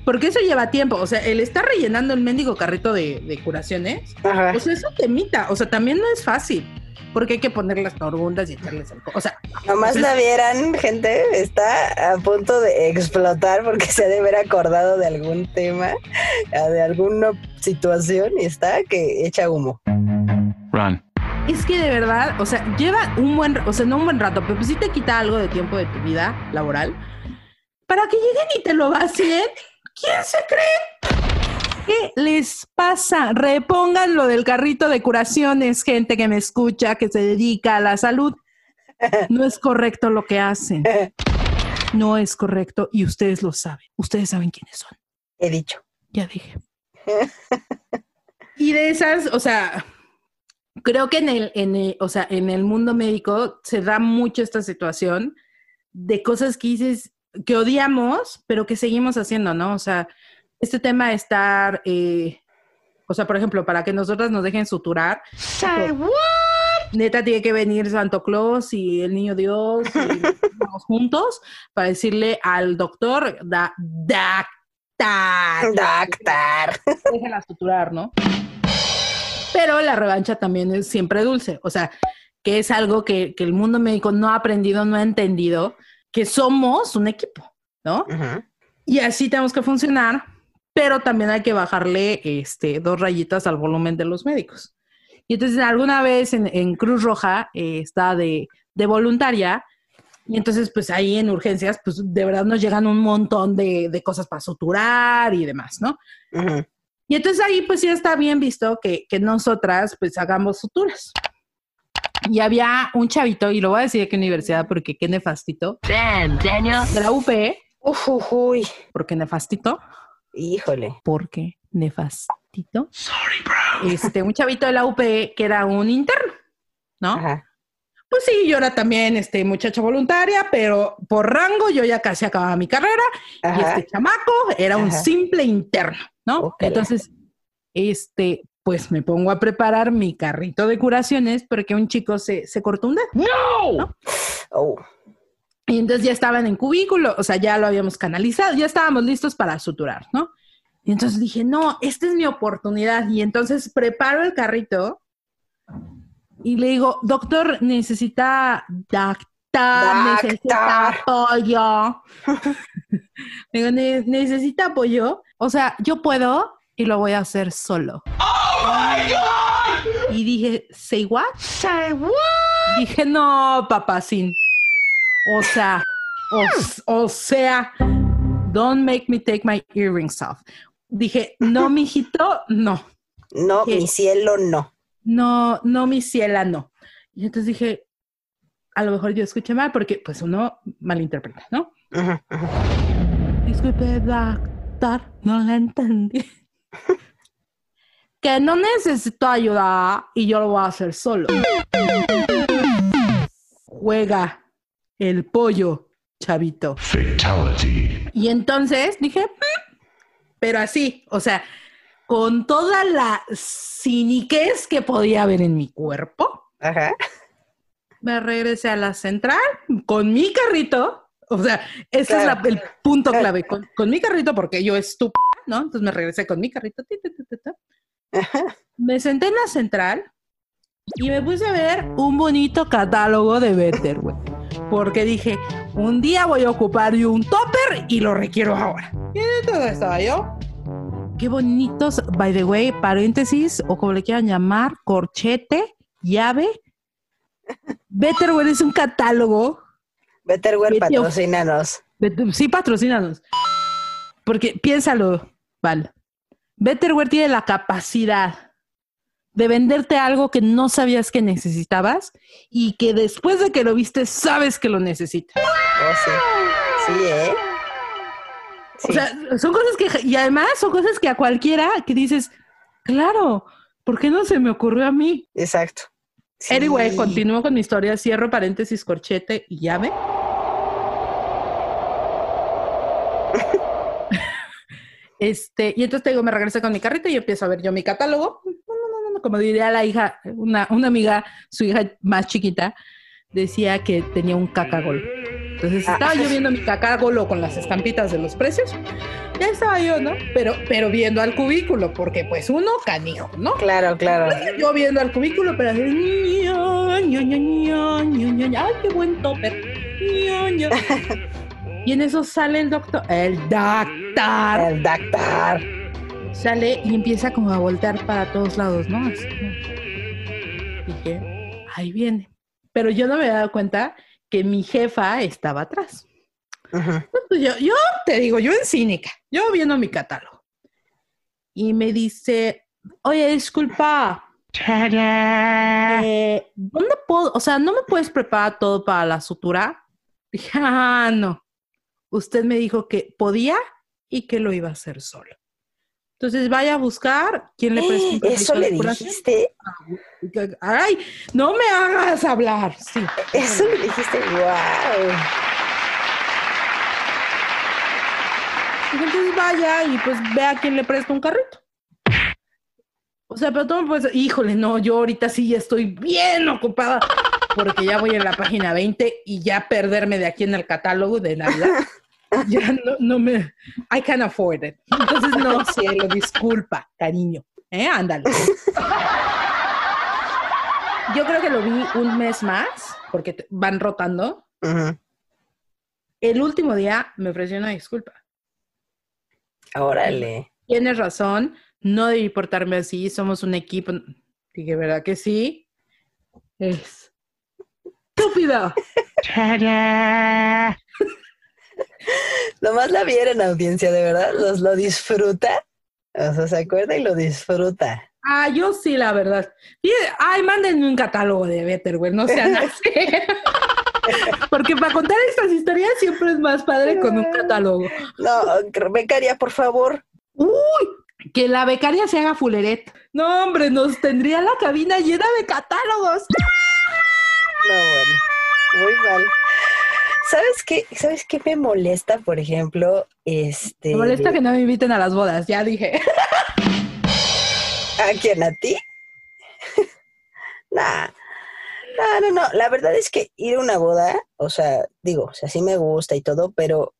Porque eso lleva tiempo, o sea, el estar rellenando el mendigo carrito de, de curaciones, Ajá. o sea, eso temita, o sea, también no es fácil, porque hay que poner las torgundas y echarles alcohol, o sea, Nomás pues la vieran, gente, está a punto de explotar porque se ha de haber acordado de algún tema, de alguna situación y está que echa humo. Run. es que de verdad, o sea, lleva un buen, o sea, no un buen rato, pero pues sí te quita algo de tiempo de tu vida laboral, para que lleguen y te lo vacíen, ¿quién se cree? ¿Qué les pasa? Repongan lo del carrito de curaciones, gente que me escucha, que se dedica a la salud. No es correcto lo que hacen. No es correcto y ustedes lo saben. Ustedes saben quiénes son. He dicho. Ya dije. Y de esas, o sea, creo que en el, en el- o sea, en el mundo médico se da mucho esta situación de cosas que dices que odiamos, pero que seguimos haciendo, ¿no? O sea, este tema de estar, eh, o sea, por ejemplo, para que nosotras nos dejen suturar, neta tiene que venir Santo Claus y el Niño Dios y vamos juntos para decirle al doctor, da, doctor, Doctor. déjala suturar, ¿no? Pero la revancha también es siempre dulce, o sea, que es algo que, que el mundo médico no ha aprendido, no ha entendido, que somos un equipo, ¿no? Y así tenemos que funcionar pero también hay que bajarle este, dos rayitas al volumen de los médicos. Y entonces alguna vez en, en Cruz Roja eh, está de, de voluntaria y entonces pues ahí en urgencias pues de verdad nos llegan un montón de, de cosas para suturar y demás, ¿no? Ujú. Y entonces ahí pues ya está bien visto que, que nosotras pues hagamos suturas. Y había un chavito, y lo voy a decir de qué universidad porque qué nefastito, Damn, Daniel. de la UP, Uf, uf, uy. porque nefastito, Híjole. porque nefastito. Sorry, bro. Este, un chavito de la UP que era un interno, ¿no? Ajá. Pues sí, yo era también este, muchacha voluntaria, pero por rango yo ya casi acababa mi carrera y este chamaco era un simple interno, ¿no? Entonces, este, pues me pongo a preparar mi carrito de curaciones porque un chico se, se cortó un dedo. No! Oh. Y entonces ya estaban en cubículo, o sea, ya lo habíamos canalizado, ya estábamos listos para suturar, ¿no? Y entonces dije, no, esta es mi oportunidad. Y entonces preparo el carrito y le digo, doctor, necesita doctor, necesita apoyo. digo, "Ne- necesita apoyo. O sea, yo puedo y lo voy a hacer solo. Y dije, ¿say what? Say what? Dije, no, papacín. O sea, o, o sea, don't make me take my earrings off. Dije, no, mijito, no. No, mi cielo, no. No, no, mi ciela, no. Y entonces dije, a lo mejor yo escuché mal porque pues uno malinterpreta, ¿no? Disculpe, doctor, no la entendí. que no necesito ayuda y yo lo voy a hacer solo. Juega el pollo, chavito. Fatality. Y entonces dije, "Mm", pero así, o sea, con toda la ciniquez que podía haber en mi cuerpo, Ajá. me regresé a la central con mi carrito. O sea, ese es la- el punto clave. Con, con mi carrito, porque yo estúpida, ¿no? Entonces me regresé con mi carrito. ti, ti, ti, ti, ti. Me senté en la central y me puse a ver un bonito catálogo de Betterware. Porque dije, un día voy a ocupar yo un topper y lo requiero ahora. Y entonces estaba yo. Qué bonitos, by the way, paréntesis, o como le quieran llamar, corchete, llave. Betterware es un catálogo. Betterware, patrocínanos. Bet- Sí, patrocínanos. Porque piénsalo, Val. Betterware tiene la capacidad de venderte algo que no sabías que necesitabas y que después de que lo viste sabes que lo necesitas. Oh, sí. Sí, ¿eh? Sí. O sea, son cosas que, y además son cosas que a cualquiera que dices, claro, ¿por qué no se me ocurrió a mí? Exacto. Sí. Anyway, continúo con mi historia, cierro paréntesis, corchete y llave. Este, y entonces te digo, me regresé con mi carrito y empiezo a ver yo mi catálogo. Como diría la hija, una, una amiga, su hija más chiquita, decía que tenía un cacagol. Entonces Ah. estaba yo viendo mi cacagolo con las estampitas de los precios. Ya estaba yo, ¿no? Pero, pero viendo al cubículo, porque pues uno canijo, ¿no? Claro, claro. Yo viendo al cubículo, pero así, ay, qué buen topper. Y en eso sale el doctor, el doctor, El doctor. Sale y empieza como a voltear para todos lados, ¿no? Así Dije, ahí viene. Pero yo no me había dado cuenta que mi jefa estaba atrás. Pues yo, yo te digo, yo en cínica, yo viendo mi catálogo. Y me dice, oye, disculpa, eh, ¿dónde puedo? O sea, ¿no me puedes preparar todo para la sutura? Dije, ah, no. Usted me dijo que podía y que lo iba a hacer solo. Entonces vaya a buscar quién le presta un Eso carrito le dijiste. Ay, no me hagas hablar. Sí. Eso le dijiste. Wow. Dije, Entonces vaya y pues vea quién le presta un carrito. O sea, pero tú me puedes, híjole, no, yo ahorita sí ya estoy bien ocupada porque ya voy en la página 20 y ya perderme de aquí en el catálogo de Navidad. Ya no, no me, I can afford it. Entonces, no, cielo, disculpa, cariño. ¿Eh? Ándale. Yo creo que lo vi un mes más porque van rotando. El último día me ofreció una disculpa. Órale. tienes razón, no debí portarme así, somos un equipo. Dije, ¿verdad que sí? Es estúpido. Nomás la vieron audiencia, de verdad, los lo disfruta. O sea, se acuerda y lo disfruta. Ah, yo sí, la verdad. Ay, mándenme un catálogo de Betterwell, no sean así. Porque para contar estas historias siempre es más padre con un catálogo. No, becaria, por favor. Uy, que la becaria se haga fuleret. No, hombre, nos tendría la cabina llena de catálogos. No, bueno, muy mal. ¿Sabes qué? ¿Sabes qué me molesta, por ejemplo? Este. Me molesta que no me inviten a las bodas, ya dije. ¿A quién? ¿A ti? nah. No, no, no. La verdad es que ir a una boda, o sea, digo, o sea, sí me gusta y todo, pero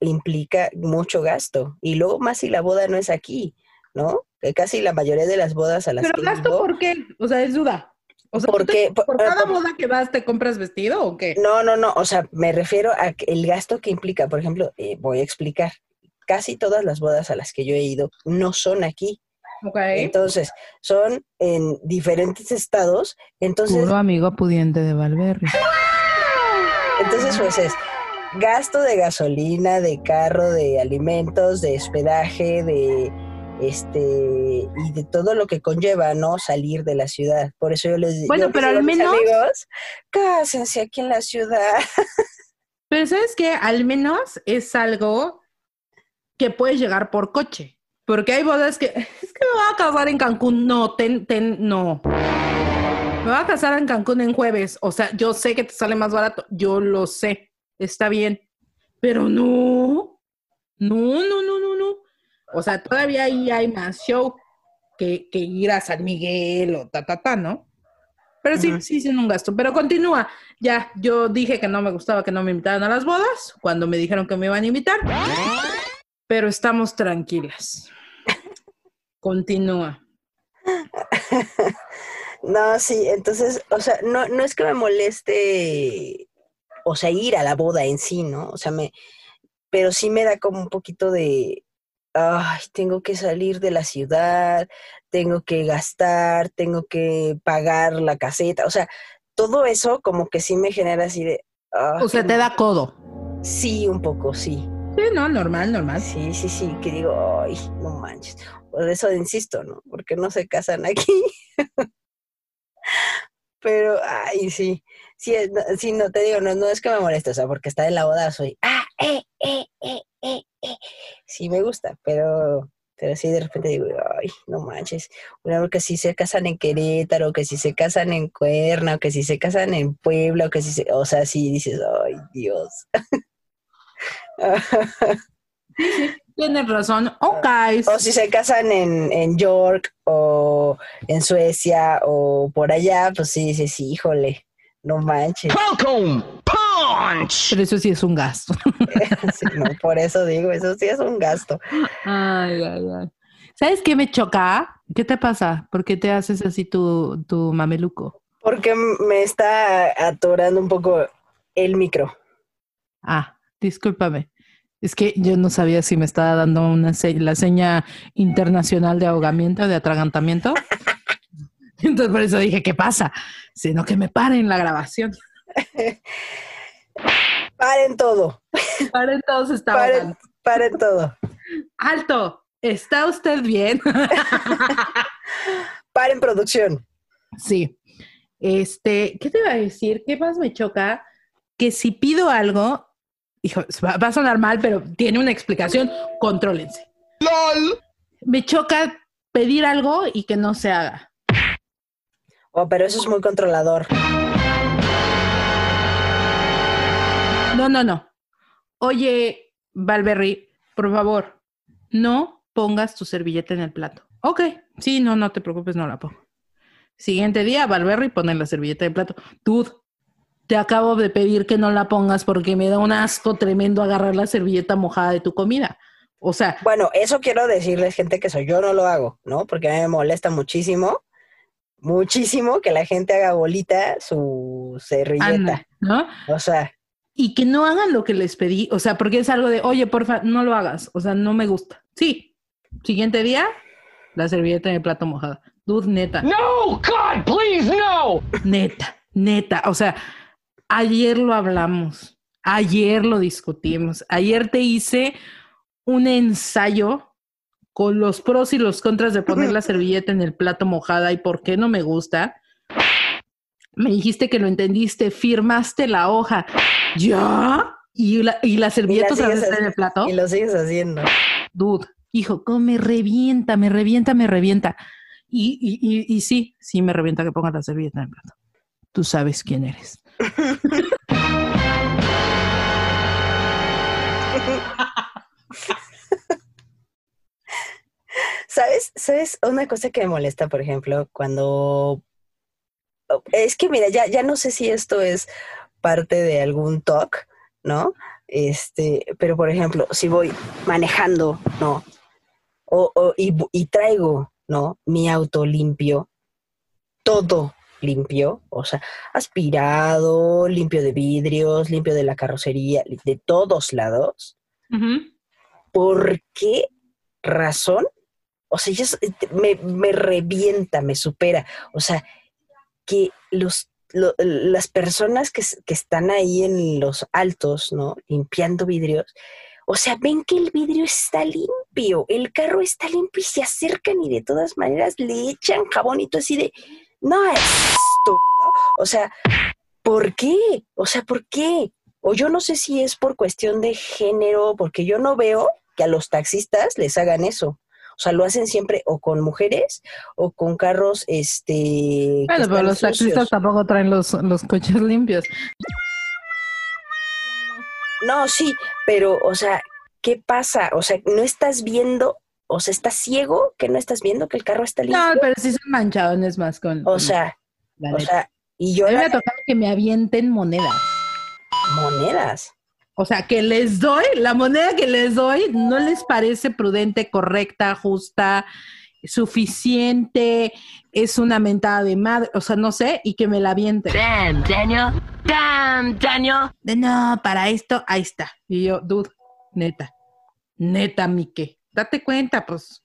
implica mucho gasto. Y luego más si la boda no es aquí, ¿no? Que casi la mayoría de las bodas a las Pero que gasto, digo- ¿por qué? O sea, es duda. O sea, ¿tú Porque- te- por, por- cada por- boda que vas te compras vestido o qué? No, no, no. O sea, me refiero a que el gasto que implica. Por ejemplo, eh, voy a explicar. Casi todas las bodas a las que yo he ido no son aquí. Ok. Entonces, son en diferentes estados. Entonces, amigo pudiente de Valverde. entonces pues es gasto de gasolina, de carro, de alimentos, de hospedaje, de este y de todo lo que conlleva, ¿no? Salir de la ciudad. Por eso yo les Bueno, yo les pero digo al menos- amigos, cásense aquí en la ciudad. Pero ¿sabes qué? Al menos es algo que puedes llegar por coche. Porque hay bodas que... Es que me voy a casar en Cancún. No, ten, ten, no. Me voy a casar en Cancún en jueves. O sea, yo sé que te sale más barato. Yo lo sé. Está bien. Pero no. No, no, no, no, no. O sea, todavía ahí hay más show que, que ir a San Miguel o ta, ta, ta, ¿no? Pero sí, sí, sí, un gasto. Pero continúa. Ya, yo dije que no me gustaba que no me invitaran a las bodas cuando me dijeron que me iban a invitar. Pero estamos tranquilas. Continúa. No, sí, entonces, o sea, no, no es que me moleste, o sea, ir a la boda en sí, ¿no? O sea, me, pero sí me da como un poquito de, ay, tengo que salir de la ciudad, tengo que gastar, tengo que pagar la caseta, o sea, todo eso como que sí me genera así de, O sea, te da codo. Sí, un poco, sí. Sí, no, normal, normal. Sí, sí, sí, que digo, ay, no manches. Por eso insisto, ¿no? Porque no se casan aquí. Pero, ay, sí. Sí, no, sí, no te digo, no, no es que me moleste, o sea, porque está en la boda, soy, ah, eh, eh, eh, eh, eh. Sí me gusta, pero, pero sí de repente digo, ay, no manches. Una que si se casan en Querétaro, que si se casan en Cuerna, o que si se casan en Puebla, o que si se, o sea, sí dices, ay, Dios. Tienes razón. Ok. O si se casan en, en York o en Suecia o por allá, pues sí, sí, híjole, no manches. Welcome, punch. Pero eso sí es un gasto. Sí, no, por eso digo, eso sí es un gasto. Ay, ay, ay. ¿Sabes qué me choca? ¿Qué te pasa? ¿Por qué te haces así tu, tu mameluco? Porque me está atorando un poco el micro. Ah, discúlpame. Es que yo no sabía si me estaba dando una se- la seña internacional de ahogamiento, de atragantamiento. Entonces por eso dije, ¿qué pasa? Sino que me paren la grabación. Paren todo, Paren todos está paren, paren todo. Alto, ¿está usted bien? Paren producción. Sí. Este, ¿qué te iba a decir? ¿Qué más me choca? Que si pido algo, hijo, va, va a sonar mal, pero tiene una explicación, contrólense. Me choca pedir algo y que no se haga. Oh, pero eso es muy controlador. No, no, no. Oye, Valberry, por favor, no pongas tu servilleta en el plato. Ok, sí, no, no te preocupes, no la pongo. Siguiente día, Valberry pone la servilleta en el plato. Dude, te acabo de pedir que no la pongas porque me da un asco tremendo agarrar la servilleta mojada de tu comida. O sea, Bueno, eso quiero decirles, gente, que soy yo no lo hago, ¿no? Porque a mí me molesta muchísimo, muchísimo que la gente haga bolita su servilleta. anda, ¿no? O sea, Y que no hagan lo que les pedí, o sea, porque es algo de, oye, porfa, no lo hagas, o sea, no me gusta. Sí, Siguiente día, la servilleta en el plato mojada. Dude, neta. No, God, please, no! Neta, neta. O sea, ayer lo hablamos, ayer lo discutimos, ayer te hice un ensayo con los pros y los contras de poner la servilleta en el plato mojada y por qué no me gusta. Me dijiste que lo entendiste, firmaste la hoja. ¿Ya? ¿Y la, y la servilleta otra sigues vez está en el plato? Y lo sigues haciendo. Dude, hijo, cómo me revienta, me revienta, me revienta. Y, y, y, y sí, sí me revienta que pongas la servilleta en el plato. Tú sabes quién eres. ¿Sabes? ¿Sabes? Una cosa que me molesta, por ejemplo, cuando... Es que, mira, ya, ya no sé si esto es parte de algún talk, ¿no? Este, pero por ejemplo, si voy manejando, ¿no? O, o- y traigo, ¿no? Mi auto limpio, todo limpio, o sea, aspirado, limpio de vidrios, limpio de la carrocería, de todos lados. ¿Por qué razón? O sea, ya es- me, me revienta, me supera. O sea, que los, lo- las personas que, que están ahí en los altos, ¿no? Limpiando vidrios, o sea, ven que el vidrio está limpio, el carro está limpio y se acercan y de todas maneras le echan todo así de, no, es esto. O sea, ¿por qué? O sea, ¿por qué? O yo no sé si es por cuestión de género, porque yo no veo que a los taxistas les hagan eso. O sea, lo hacen siempre o con mujeres o con carros, este... Bueno, pero los taxistas tampoco traen los, los coches limpios. No, sí, pero, o sea, ¿qué pasa? O sea, no estás viendo, o sea, estás ciego que no estás viendo que el carro está limpio. No, pero sí son manchadones más con. o con sea, o sea, y yo a mí me ha tocado que me avienten monedas. monedas. O sea, que les doy, la moneda que les doy no les parece prudente, correcta, justa, suficiente, es una mentada de madre, o sea, no sé, y que me la avienten. Damn, Daniel. Damn, Daniel. De no, para esto, ahí está. Y yo, dude, neta, neta, Mike, date cuenta, pues,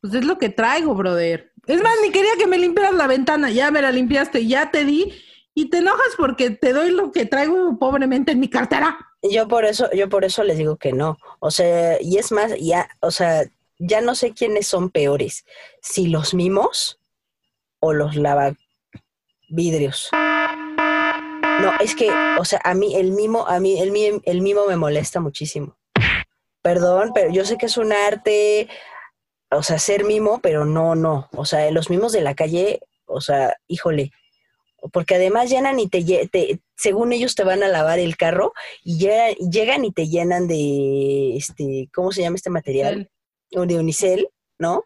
pues es lo que traigo, brother. Es más, ni quería que me limpiaras la ventana, ya me la limpiaste, ya te di, y te enojas porque te doy lo que traigo pobremente en mi cartera. Yo por eso, yo por eso les digo que no. O sea, y es más, ya, o sea, ya no sé quiénes son peores, si los mimos o los lavavidrios. No, es que, o sea, a mí el mimo, a mí el, mi- el mimo me molesta muchísimo. Perdón, pero yo sé que es un arte, o sea, ser mimo, pero no, no. O sea, los mimos de la calle, o sea, híjole. Porque además llenan y te, según ellos te van a lavar el carro y llegan, llegan y te llenan de, este, ¿cómo se llama este material? O de unicel, ¿no?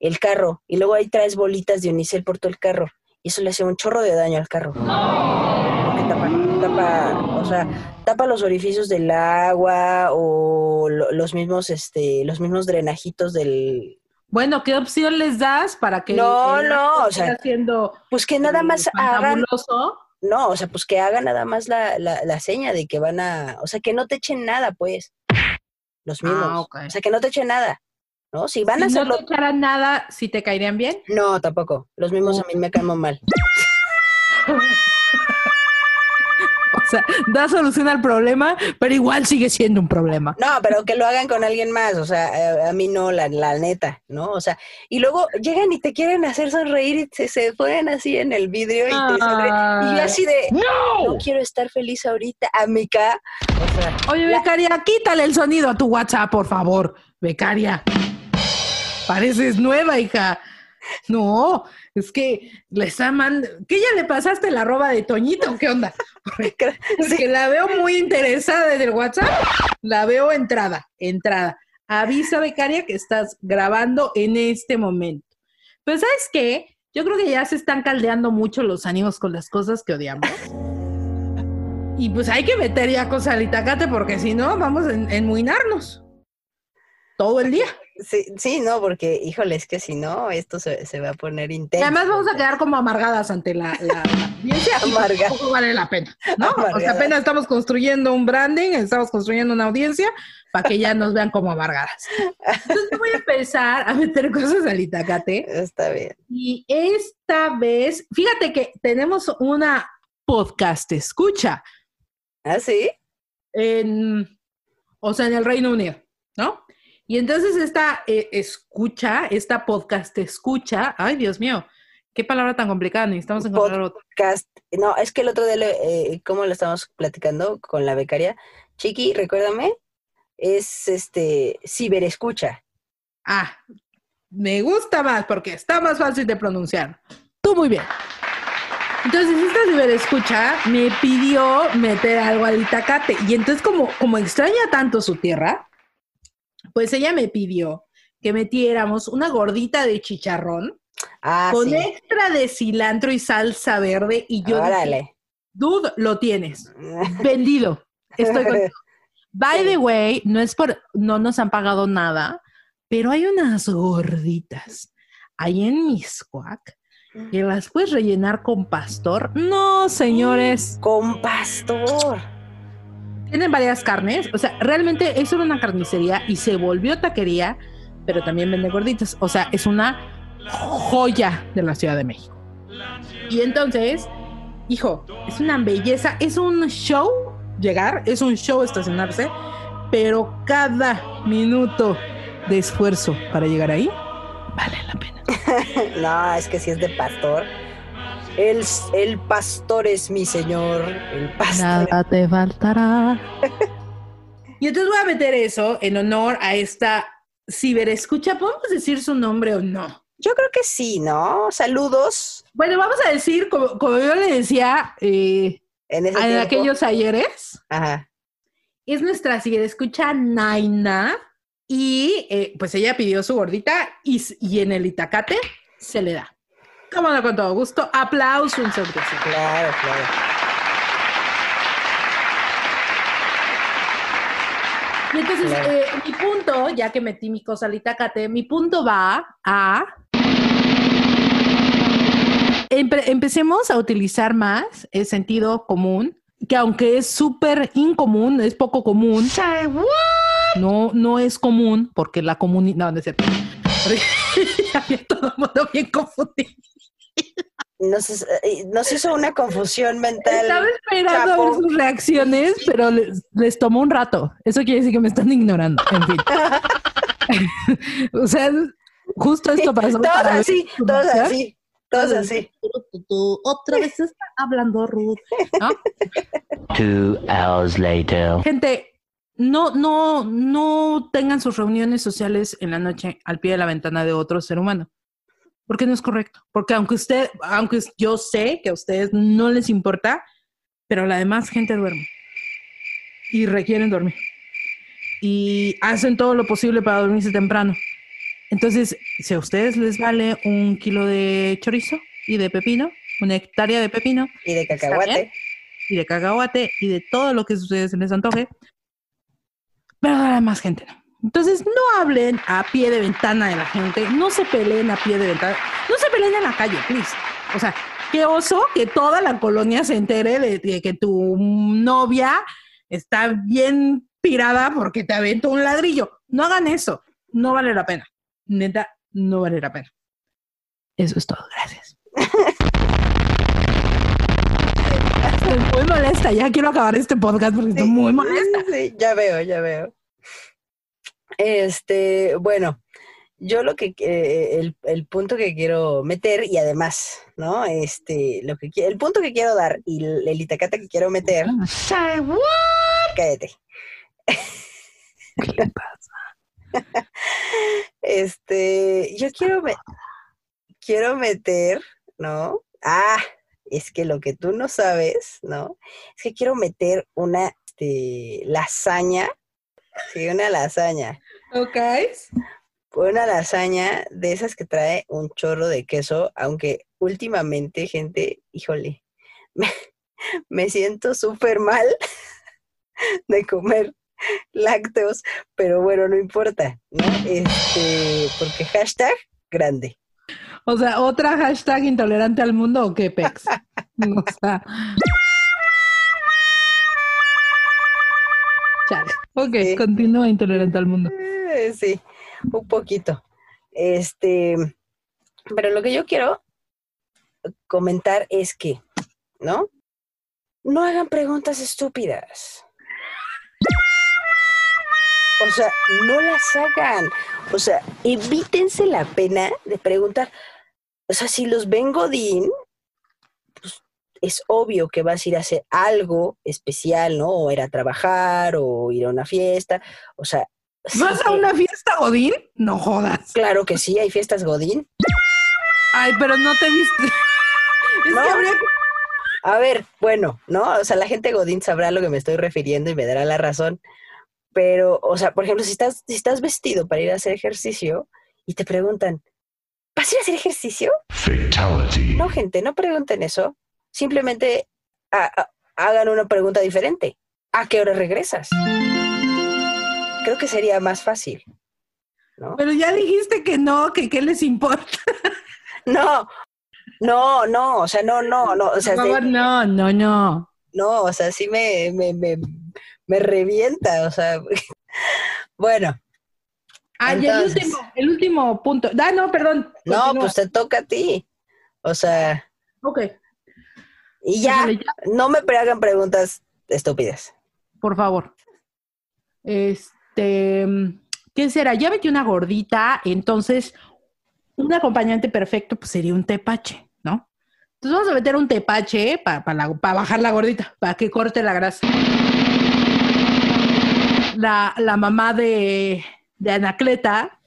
El carro. Y luego ahí traes bolitas de unicel por todo el carro. Y eso le hace un chorro de daño al carro. Porque tapa, tapa, o sea, tapa los orificios del agua o lo- los mismos, este, los mismos drenajitos del. Bueno, ¿qué opción les das para que No, el no, o sea, siga siendo Pues que nada eh, más hagan, no, o sea, pues que hagan nada más la, la, la seña de que van a, o sea, que no te echen nada, pues, los mismos. Ah, ok. O sea, que no te echen nada, ¿no? Si van a si no hacerlo, te echaran nada, ¿si te caerían bien? no, tampoco. Los mismos a mí me caen mal. O sea, da solución al problema, pero igual sigue siendo un problema. No, pero que lo hagan con alguien más, o sea, eh, a mí no, la, la neta, ¿no? O sea, y luego llegan y te quieren hacer sonreír y se, se ponen así en el vidrio y te sonríen. Y yo así de, no quiero estar feliz ahorita, amiga. O sea, Oye, becaria, quítale el sonido a tu WhatsApp, por favor. Becaria. Pareces nueva, hija. No, es que le está mandando. ¿Qué ya le pasaste la roba de Toñito? ¿Qué onda? Porque la veo muy interesada en el WhatsApp. La veo entrada, entrada. Avisa, becaria, que estás grabando en este momento. Pues, ¿sabes qué? Yo creo que ya se están caldeando mucho los ánimos con las cosas que odiamos. Y pues hay que meter ya cosas al itacate porque si no vamos a en- enmuinarnos todo el día. Sí, sí, no, porque, híjole, es que si no, esto se, se va a poner Y intenso. además vamos a quedar como amargadas ante la, la- la audiencia y tampoco vale la pena, ¿no? O sea, apenas estamos construyendo un branding, estamos construyendo una audiencia para que ya nos vean como amargadas. Entonces yo voy a empezar a meter cosas al itacate Está bien. y esta vez, fíjate que tenemos una podcast escucha ¿Ah, sí? en, o sea, en el Reino Unido, ¿no? Y entonces esta eh, escucha, esta podcast escucha, ay Dios mío, qué palabra tan complicada, necesitamos encontrar otra. Cast. No, es que el otro día, le- eh, como lo estamos platicando con la becaria, Chiqui, recuérdame, es este ciberescucha. Ah, me gusta más porque está más fácil de pronunciar. Tú muy bien. Entonces, esta ciberescucha me pidió meter algo al Itacate. Y entonces, como, como extraña tanto su tierra, pues ella me pidió que metiéramos una gordita de chicharrón Ah, con sí. extra de cilantro y salsa verde. Y yo dije, Órale. dude, lo tienes. Vendido. Estoy contigo. By the way, no es por, no nos han pagado nada, pero hay unas gorditas ahí en Miscuac que las puedes rellenar con pastor. No, señores, Con pastor. Tienen varias carnes. O sea, realmente es una carnicería y se volvió taquería, pero también vende gorditas. O sea, es una joya de la Ciudad de México. Y entonces, hijo, es una belleza, es un show llegar, es un show estacionarse, pero cada minuto de esfuerzo para llegar ahí vale la pena. No, es que si es de pastor. El, el pastor es mi señor. El pastor. Nada te faltará. y entonces voy a meter eso en honor a esta ciberescucha. ¿Podemos decir su nombre o no? Yo creo que sí, ¿no? Saludos. Bueno, vamos a decir, como, como yo le decía eh, En ese en aquellos ayeres, Ajá. es nuestra ciberescucha Naina. Y eh, pues ella pidió su gordita y, y en el Itacate se le da. Cómo no, con todo gusto. Aplauso en sobre eso. Claro, claro. Y entonces, Claro. eh, mi punto, ya que metí mi cosa al Itacate, mi punto va a. Empe- empecemos a utilizar más el sentido común, que aunque es súper incomún, es poco común. No, no es común, porque la comunidad. No, no es cierto. Había todo el mundo bien confundido. Nos, eh, nos hizo una confusión mental. Estaba esperando a ver sus reacciones, pero les, les tomó un rato. Eso quiere decir que me están ignorando. En fin. o sea, justo esto pasó. Todos para así, todos así, todos así. Otra vez está hablando Ruth. ¿no? Two hours later. Gente, no, no, no tengan sus reuniones sociales en la noche al pie de la ventana de otro ser humano. Porque no es correcto. Porque aunque usted, aunque yo sé que a ustedes no les importa, pero la demás gente duerme. Y requieren dormir. Y hacen todo lo posible para dormirse temprano. Entonces, si a ustedes les vale un kilo de chorizo y de pepino, una hectárea de pepino, Y de ¿Está cacahuate. bien? y de cacahuate y de todo lo que a ustedes les antoje, pero a la demás gente no. Entonces, no hablen a pie de ventana de la gente, no se peleen a pie de ventana, no se peleen en la calle, please. O sea, qué oso que toda la colonia se entere de, de que tu novia está bien pirada porque te aventó un ladrillo. No hagan eso, no vale la pena. Neta, no vale la pena. Eso es todo, gracias. Estoy muy molesta, ya quiero acabar este podcast porque estoy muy molesta. Sí, ya veo, ya veo. Este, bueno, yo lo que eh, el, el punto que quiero meter y además, ¿no? Este, lo que el punto que quiero dar y el, el itacate que quiero meter, Say what? cállate. ¿Qué le pasa? Este, yo quiero me- quiero meter, ¿no? Ah, es que lo que tú no sabes, ¿no? Es que quiero meter una este, lasaña, sí, una lasaña. Ok. Una lasaña de esas que trae un chorro de queso, aunque últimamente, gente, híjole, me, me siento súper mal de comer lácteos, pero bueno, no importa, ¿no? Este, porque hashtag grande. O sea, otra hashtag intolerante al mundo o qué, Pex. O sea. Chale. Ok, Sí. continúa intolerante al mundo. Eh, sí, un poquito. Este, pero lo que yo quiero comentar es que, ¿no? No hagan preguntas estúpidas. O sea, no las hagan. O sea, evítense la pena de preguntar. O sea, si los ven Godín, pues es obvio que vas a ir a hacer algo especial, ¿no? O ir a trabajar o ir a una fiesta. O sea, sí ¿Vas a que- una fiesta, Godín? No jodas. Claro que sí, hay fiestas Godín. Ay, pero no te viste. Es No. que habría que. A ver, bueno, ¿no? O sea, la gente Godín sabrá a lo que me estoy refiriendo y me dará la razón. Pero, o sea, por ejemplo, si estás, si estás vestido para ir a hacer ejercicio y te preguntan, ¿vas a ir a hacer ejercicio? Fatality. No, gente, no pregunten eso. Simplemente ha- ha- hagan una pregunta diferente. ¿A qué hora regresas? Creo que sería más fácil. ¿no? Pero ya dijiste que no, que qué les importa. No, no, no, o sea, no, no, no, o sea, Por favor, no, no, no. no, o sea, sí me, me, me, me revienta, o sea, bueno, Ah, y el último, el último punto. Ah, no, perdón. no, Continúa. pues te toca a ti, o sea, Ok. Y ya, no me hagan preguntas estúpidas. por favor. Este, ¿qué será? Ya metí una gordita, entonces un acompañante perfecto pues sería un tepache, ¿no? Entonces vamos a meter un tepache para bajar la gordita, para que corte la grasa. La, la mamá de, de Anacleta,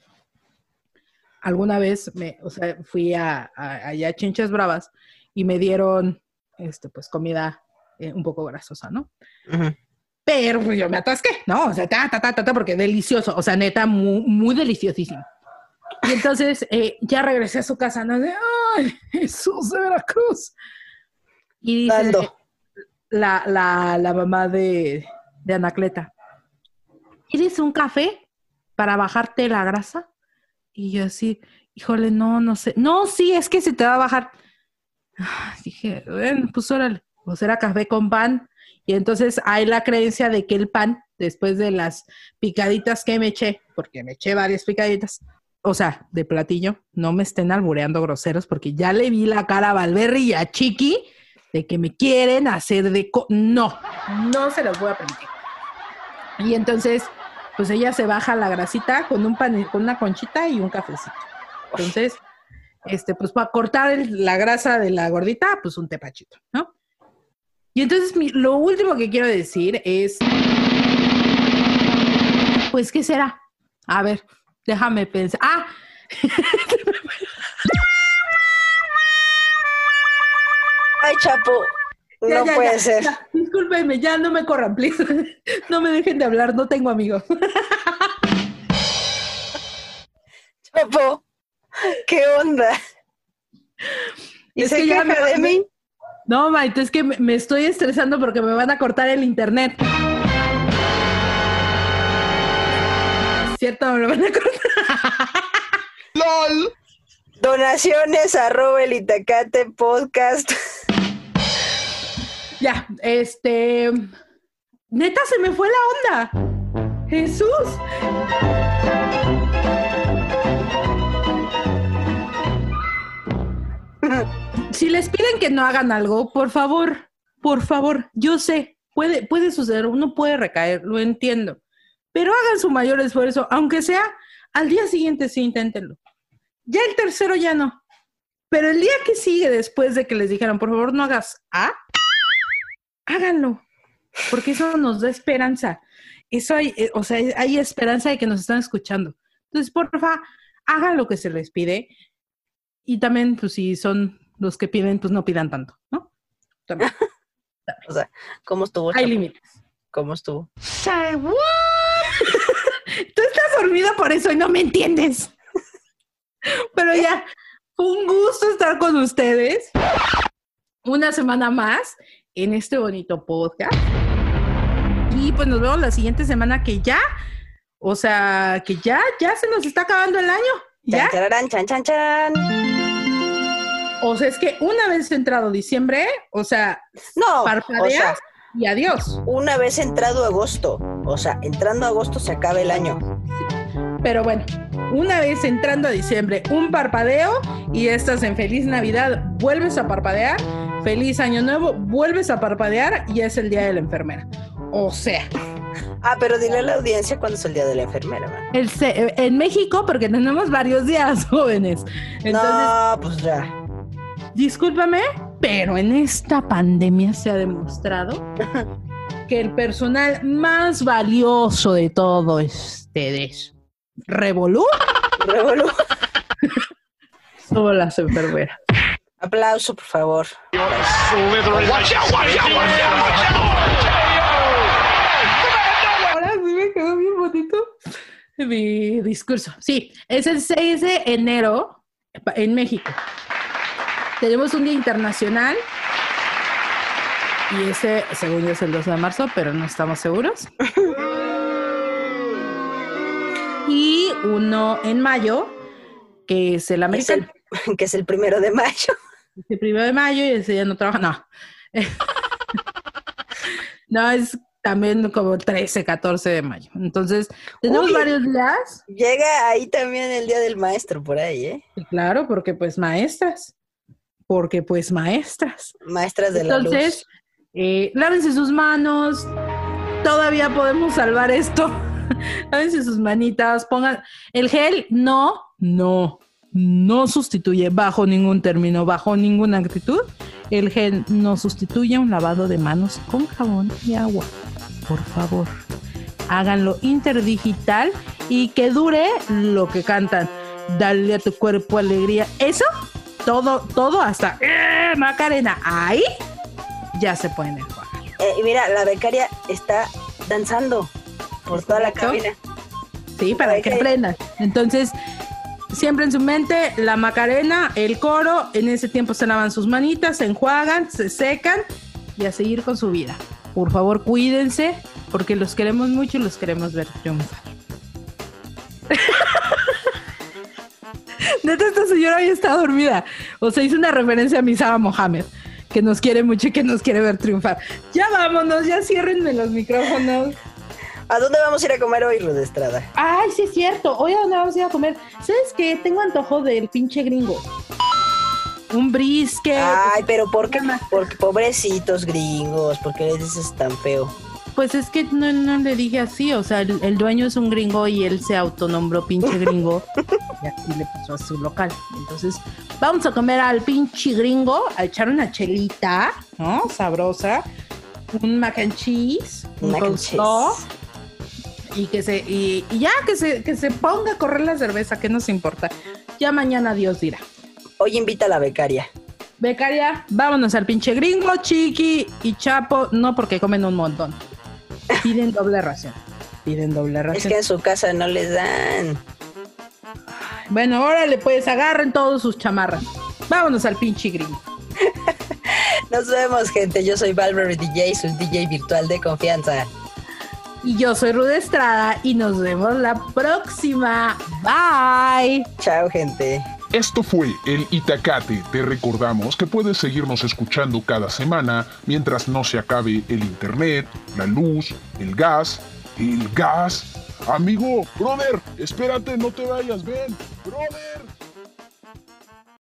alguna vez, me, o sea, fui a, a- allá a Chinchas Bravas y me dieron, este, pues, comida eh, un poco grasosa, ¿no? Pero pues yo me atasqué, ¿no? O sea, ta, ta, ta, ta, ta, porque delicioso, o sea, neta, muy, muy deliciosísimo. Y entonces eh, ya regresé a su casa, ¿no? De, ¡ay, Jesús de Veracruz! Y dice la, la, la mamá de, de Anacleta, ¿quieres un café para bajarte la grasa? Y yo así, híjole, no, no sé. No, sí, es que se te va a bajar. Ah, Dije, pues órale, pues era café con pan. Y entonces hay la creencia de que el pan, después de las picaditas que me eché, porque me eché varias picaditas, o sea, de platillo, no me estén albureando groseros, porque ya le vi la cara a Valverri y a Chiqui de que me quieren hacer de... co- no, no se los voy a permitir. Y entonces, pues ella se baja la grasita con un pan, con una conchita y un cafecito. Entonces, este, pues para cortar el- la grasa de la gordita, pues un tepachito, ¿no? Y entonces mi- lo último que quiero decir es, pues, ¿qué será? A ver, déjame pensar. Ah, Ay, Chapo, ya, no ya, puede ya, ser. ya. Discúlpenme, ya no me corran, please. No me dejen de hablar, no tengo amigos. Chapo, ¿qué onda? ¿Y Es se que ya me- de mí? No, Maite, es que me, estoy estresando porque me van a cortar el internet. ¿Cierto? Me lo van a cortar. Donaciones arroba el Itacate podcast. Ya, este. Neta, se me fue la onda. Jesús. Si les piden que no hagan algo, por favor, por favor, yo sé, puede, puede suceder, uno puede recaer, lo entiendo, pero hagan su mayor esfuerzo, aunque sea al día siguiente, sí, inténtenlo. Ya el tercero ya no, pero el día que sigue después de que les dijeron, por favor, no hagas A, háganlo, porque eso nos da esperanza. Eso hay, eh, o sea, hay esperanza de que nos están escuchando. Entonces, porfa, hagan lo que se les pide. Y también, pues, si son los que piden, pues no pidan tanto, ¿no? También. O sea, ¿cómo estuvo? Hay límites. ¿Cómo estuvo? Say what? Tú estás dormida por eso y no me entiendes. Pero ya, fue un gusto estar con ustedes una semana más en este bonito podcast. Y pues nos vemos la siguiente semana que ya, o sea, que ya, ya se nos está acabando el año. ¿Ya? Chan, chan, chan, chan. O sea, es que una vez entrado diciembre, o sea, No, o parpadeas sea, y adiós. una vez entrado agosto, o sea, entrando agosto se acaba el año. Pero bueno, una vez entrando a diciembre, un parpadeo y estás en feliz Navidad, vuelves a parpadear, feliz Año Nuevo, vuelves a parpadear y es el día de la enfermera. O sea, Ah, pero dile a la audiencia cuándo es el día de la enfermera, man. el se- en México, porque tenemos varios días, jóvenes. Entonces, no, pues ya. discúlpame, pero en esta pandemia se ha demostrado que el personal más valioso de todo este es Revolú Revolú. son las enfermeras. Aplauso, por favor sí me quedó bien bonito mi discurso. Sí, es el 6 de enero en México. Tenemos un día internacional y ese, según yo, es el 2 de marzo, pero no estamos seguros. Y uno en mayo, que es el Es americano. el, que es el primero de mayo. El primero de mayo y ese día no trabaja. No. no, es también como 13, 14 de mayo. Entonces, tenemos Uy. varios días. Llega ahí también el día del maestro por ahí, ¿eh? y Claro, porque pues maestras. Porque pues maestras. Maestras de la Entonces, luz. eh, lávense sus manos. Todavía podemos salvar esto. lávense sus manitas. Pongan el gel. No, no, no sustituye bajo ningún término, bajo ninguna actitud. El gel no sustituye un lavado de manos con jabón y agua. Por favor, háganlo interdigital y que dure lo que cantan. Dale a tu cuerpo alegría. Eso, todo, todo hasta ¡eh, Macarena. Ahí ya se pueden enjuagar. Eh, y mira, la becaria está danzando por toda la cabina. Sí, para que aprendan. Entonces, siempre en su mente la Macarena, el coro, en ese tiempo se lavan sus manitas, se enjuagan, se secan y a seguir con su vida. Por favor, cuídense, porque los queremos mucho y los queremos ver triunfar. Neta, esta señora ya está dormida. O sea, hizo una referencia a Misaba Mohamed, que nos quiere mucho y que nos quiere ver triunfar. Ya vámonos, ya ciérrenme los micrófonos. ¿A dónde vamos a ir a comer hoy, Ruth Estrada? Ay, sí es cierto. Hoy a dónde vamos a ir a comer. ¿Sabes qué? Tengo antojo del pinche gringo. Un brisket. Ay, pero ¿por qué? Porque pobrecitos gringos, ¿por qué les dices tan feo? Pues es que no, no le dije así. O sea, el, el dueño es un gringo y él se autonombró pinche gringo. y así le puso a su local. Entonces, vamos a comer al pinche gringo, a echar una chelita, ¿no? Sabrosa. Un mac and cheese. Un Mac and cheese. Y que se, y, y ya que se, que se ponga a correr la cerveza, que nos importa. Ya mañana Dios dirá. Hoy invita a la becaria. Becaria, vámonos al pinche gringo, Chiqui y Chapo, no porque comen un montón. Piden doble ración. Piden doble Es ración. que en su casa no les dan. Bueno, órale, pues agarren todos sus chamarras. Vámonos al pinche gringo. Nos vemos, gente. Yo soy Valverde DJ, su DJ virtual de confianza. Y yo soy Rude Estrada y nos vemos la próxima. Bye. Chao, gente. Esto fue el Itacate. Te recordamos que puedes seguirnos escuchando cada semana mientras no se acabe el internet, la luz, el gas. ¿El gas? Amigo, brother, espérate, no te vayas, ven. Brother.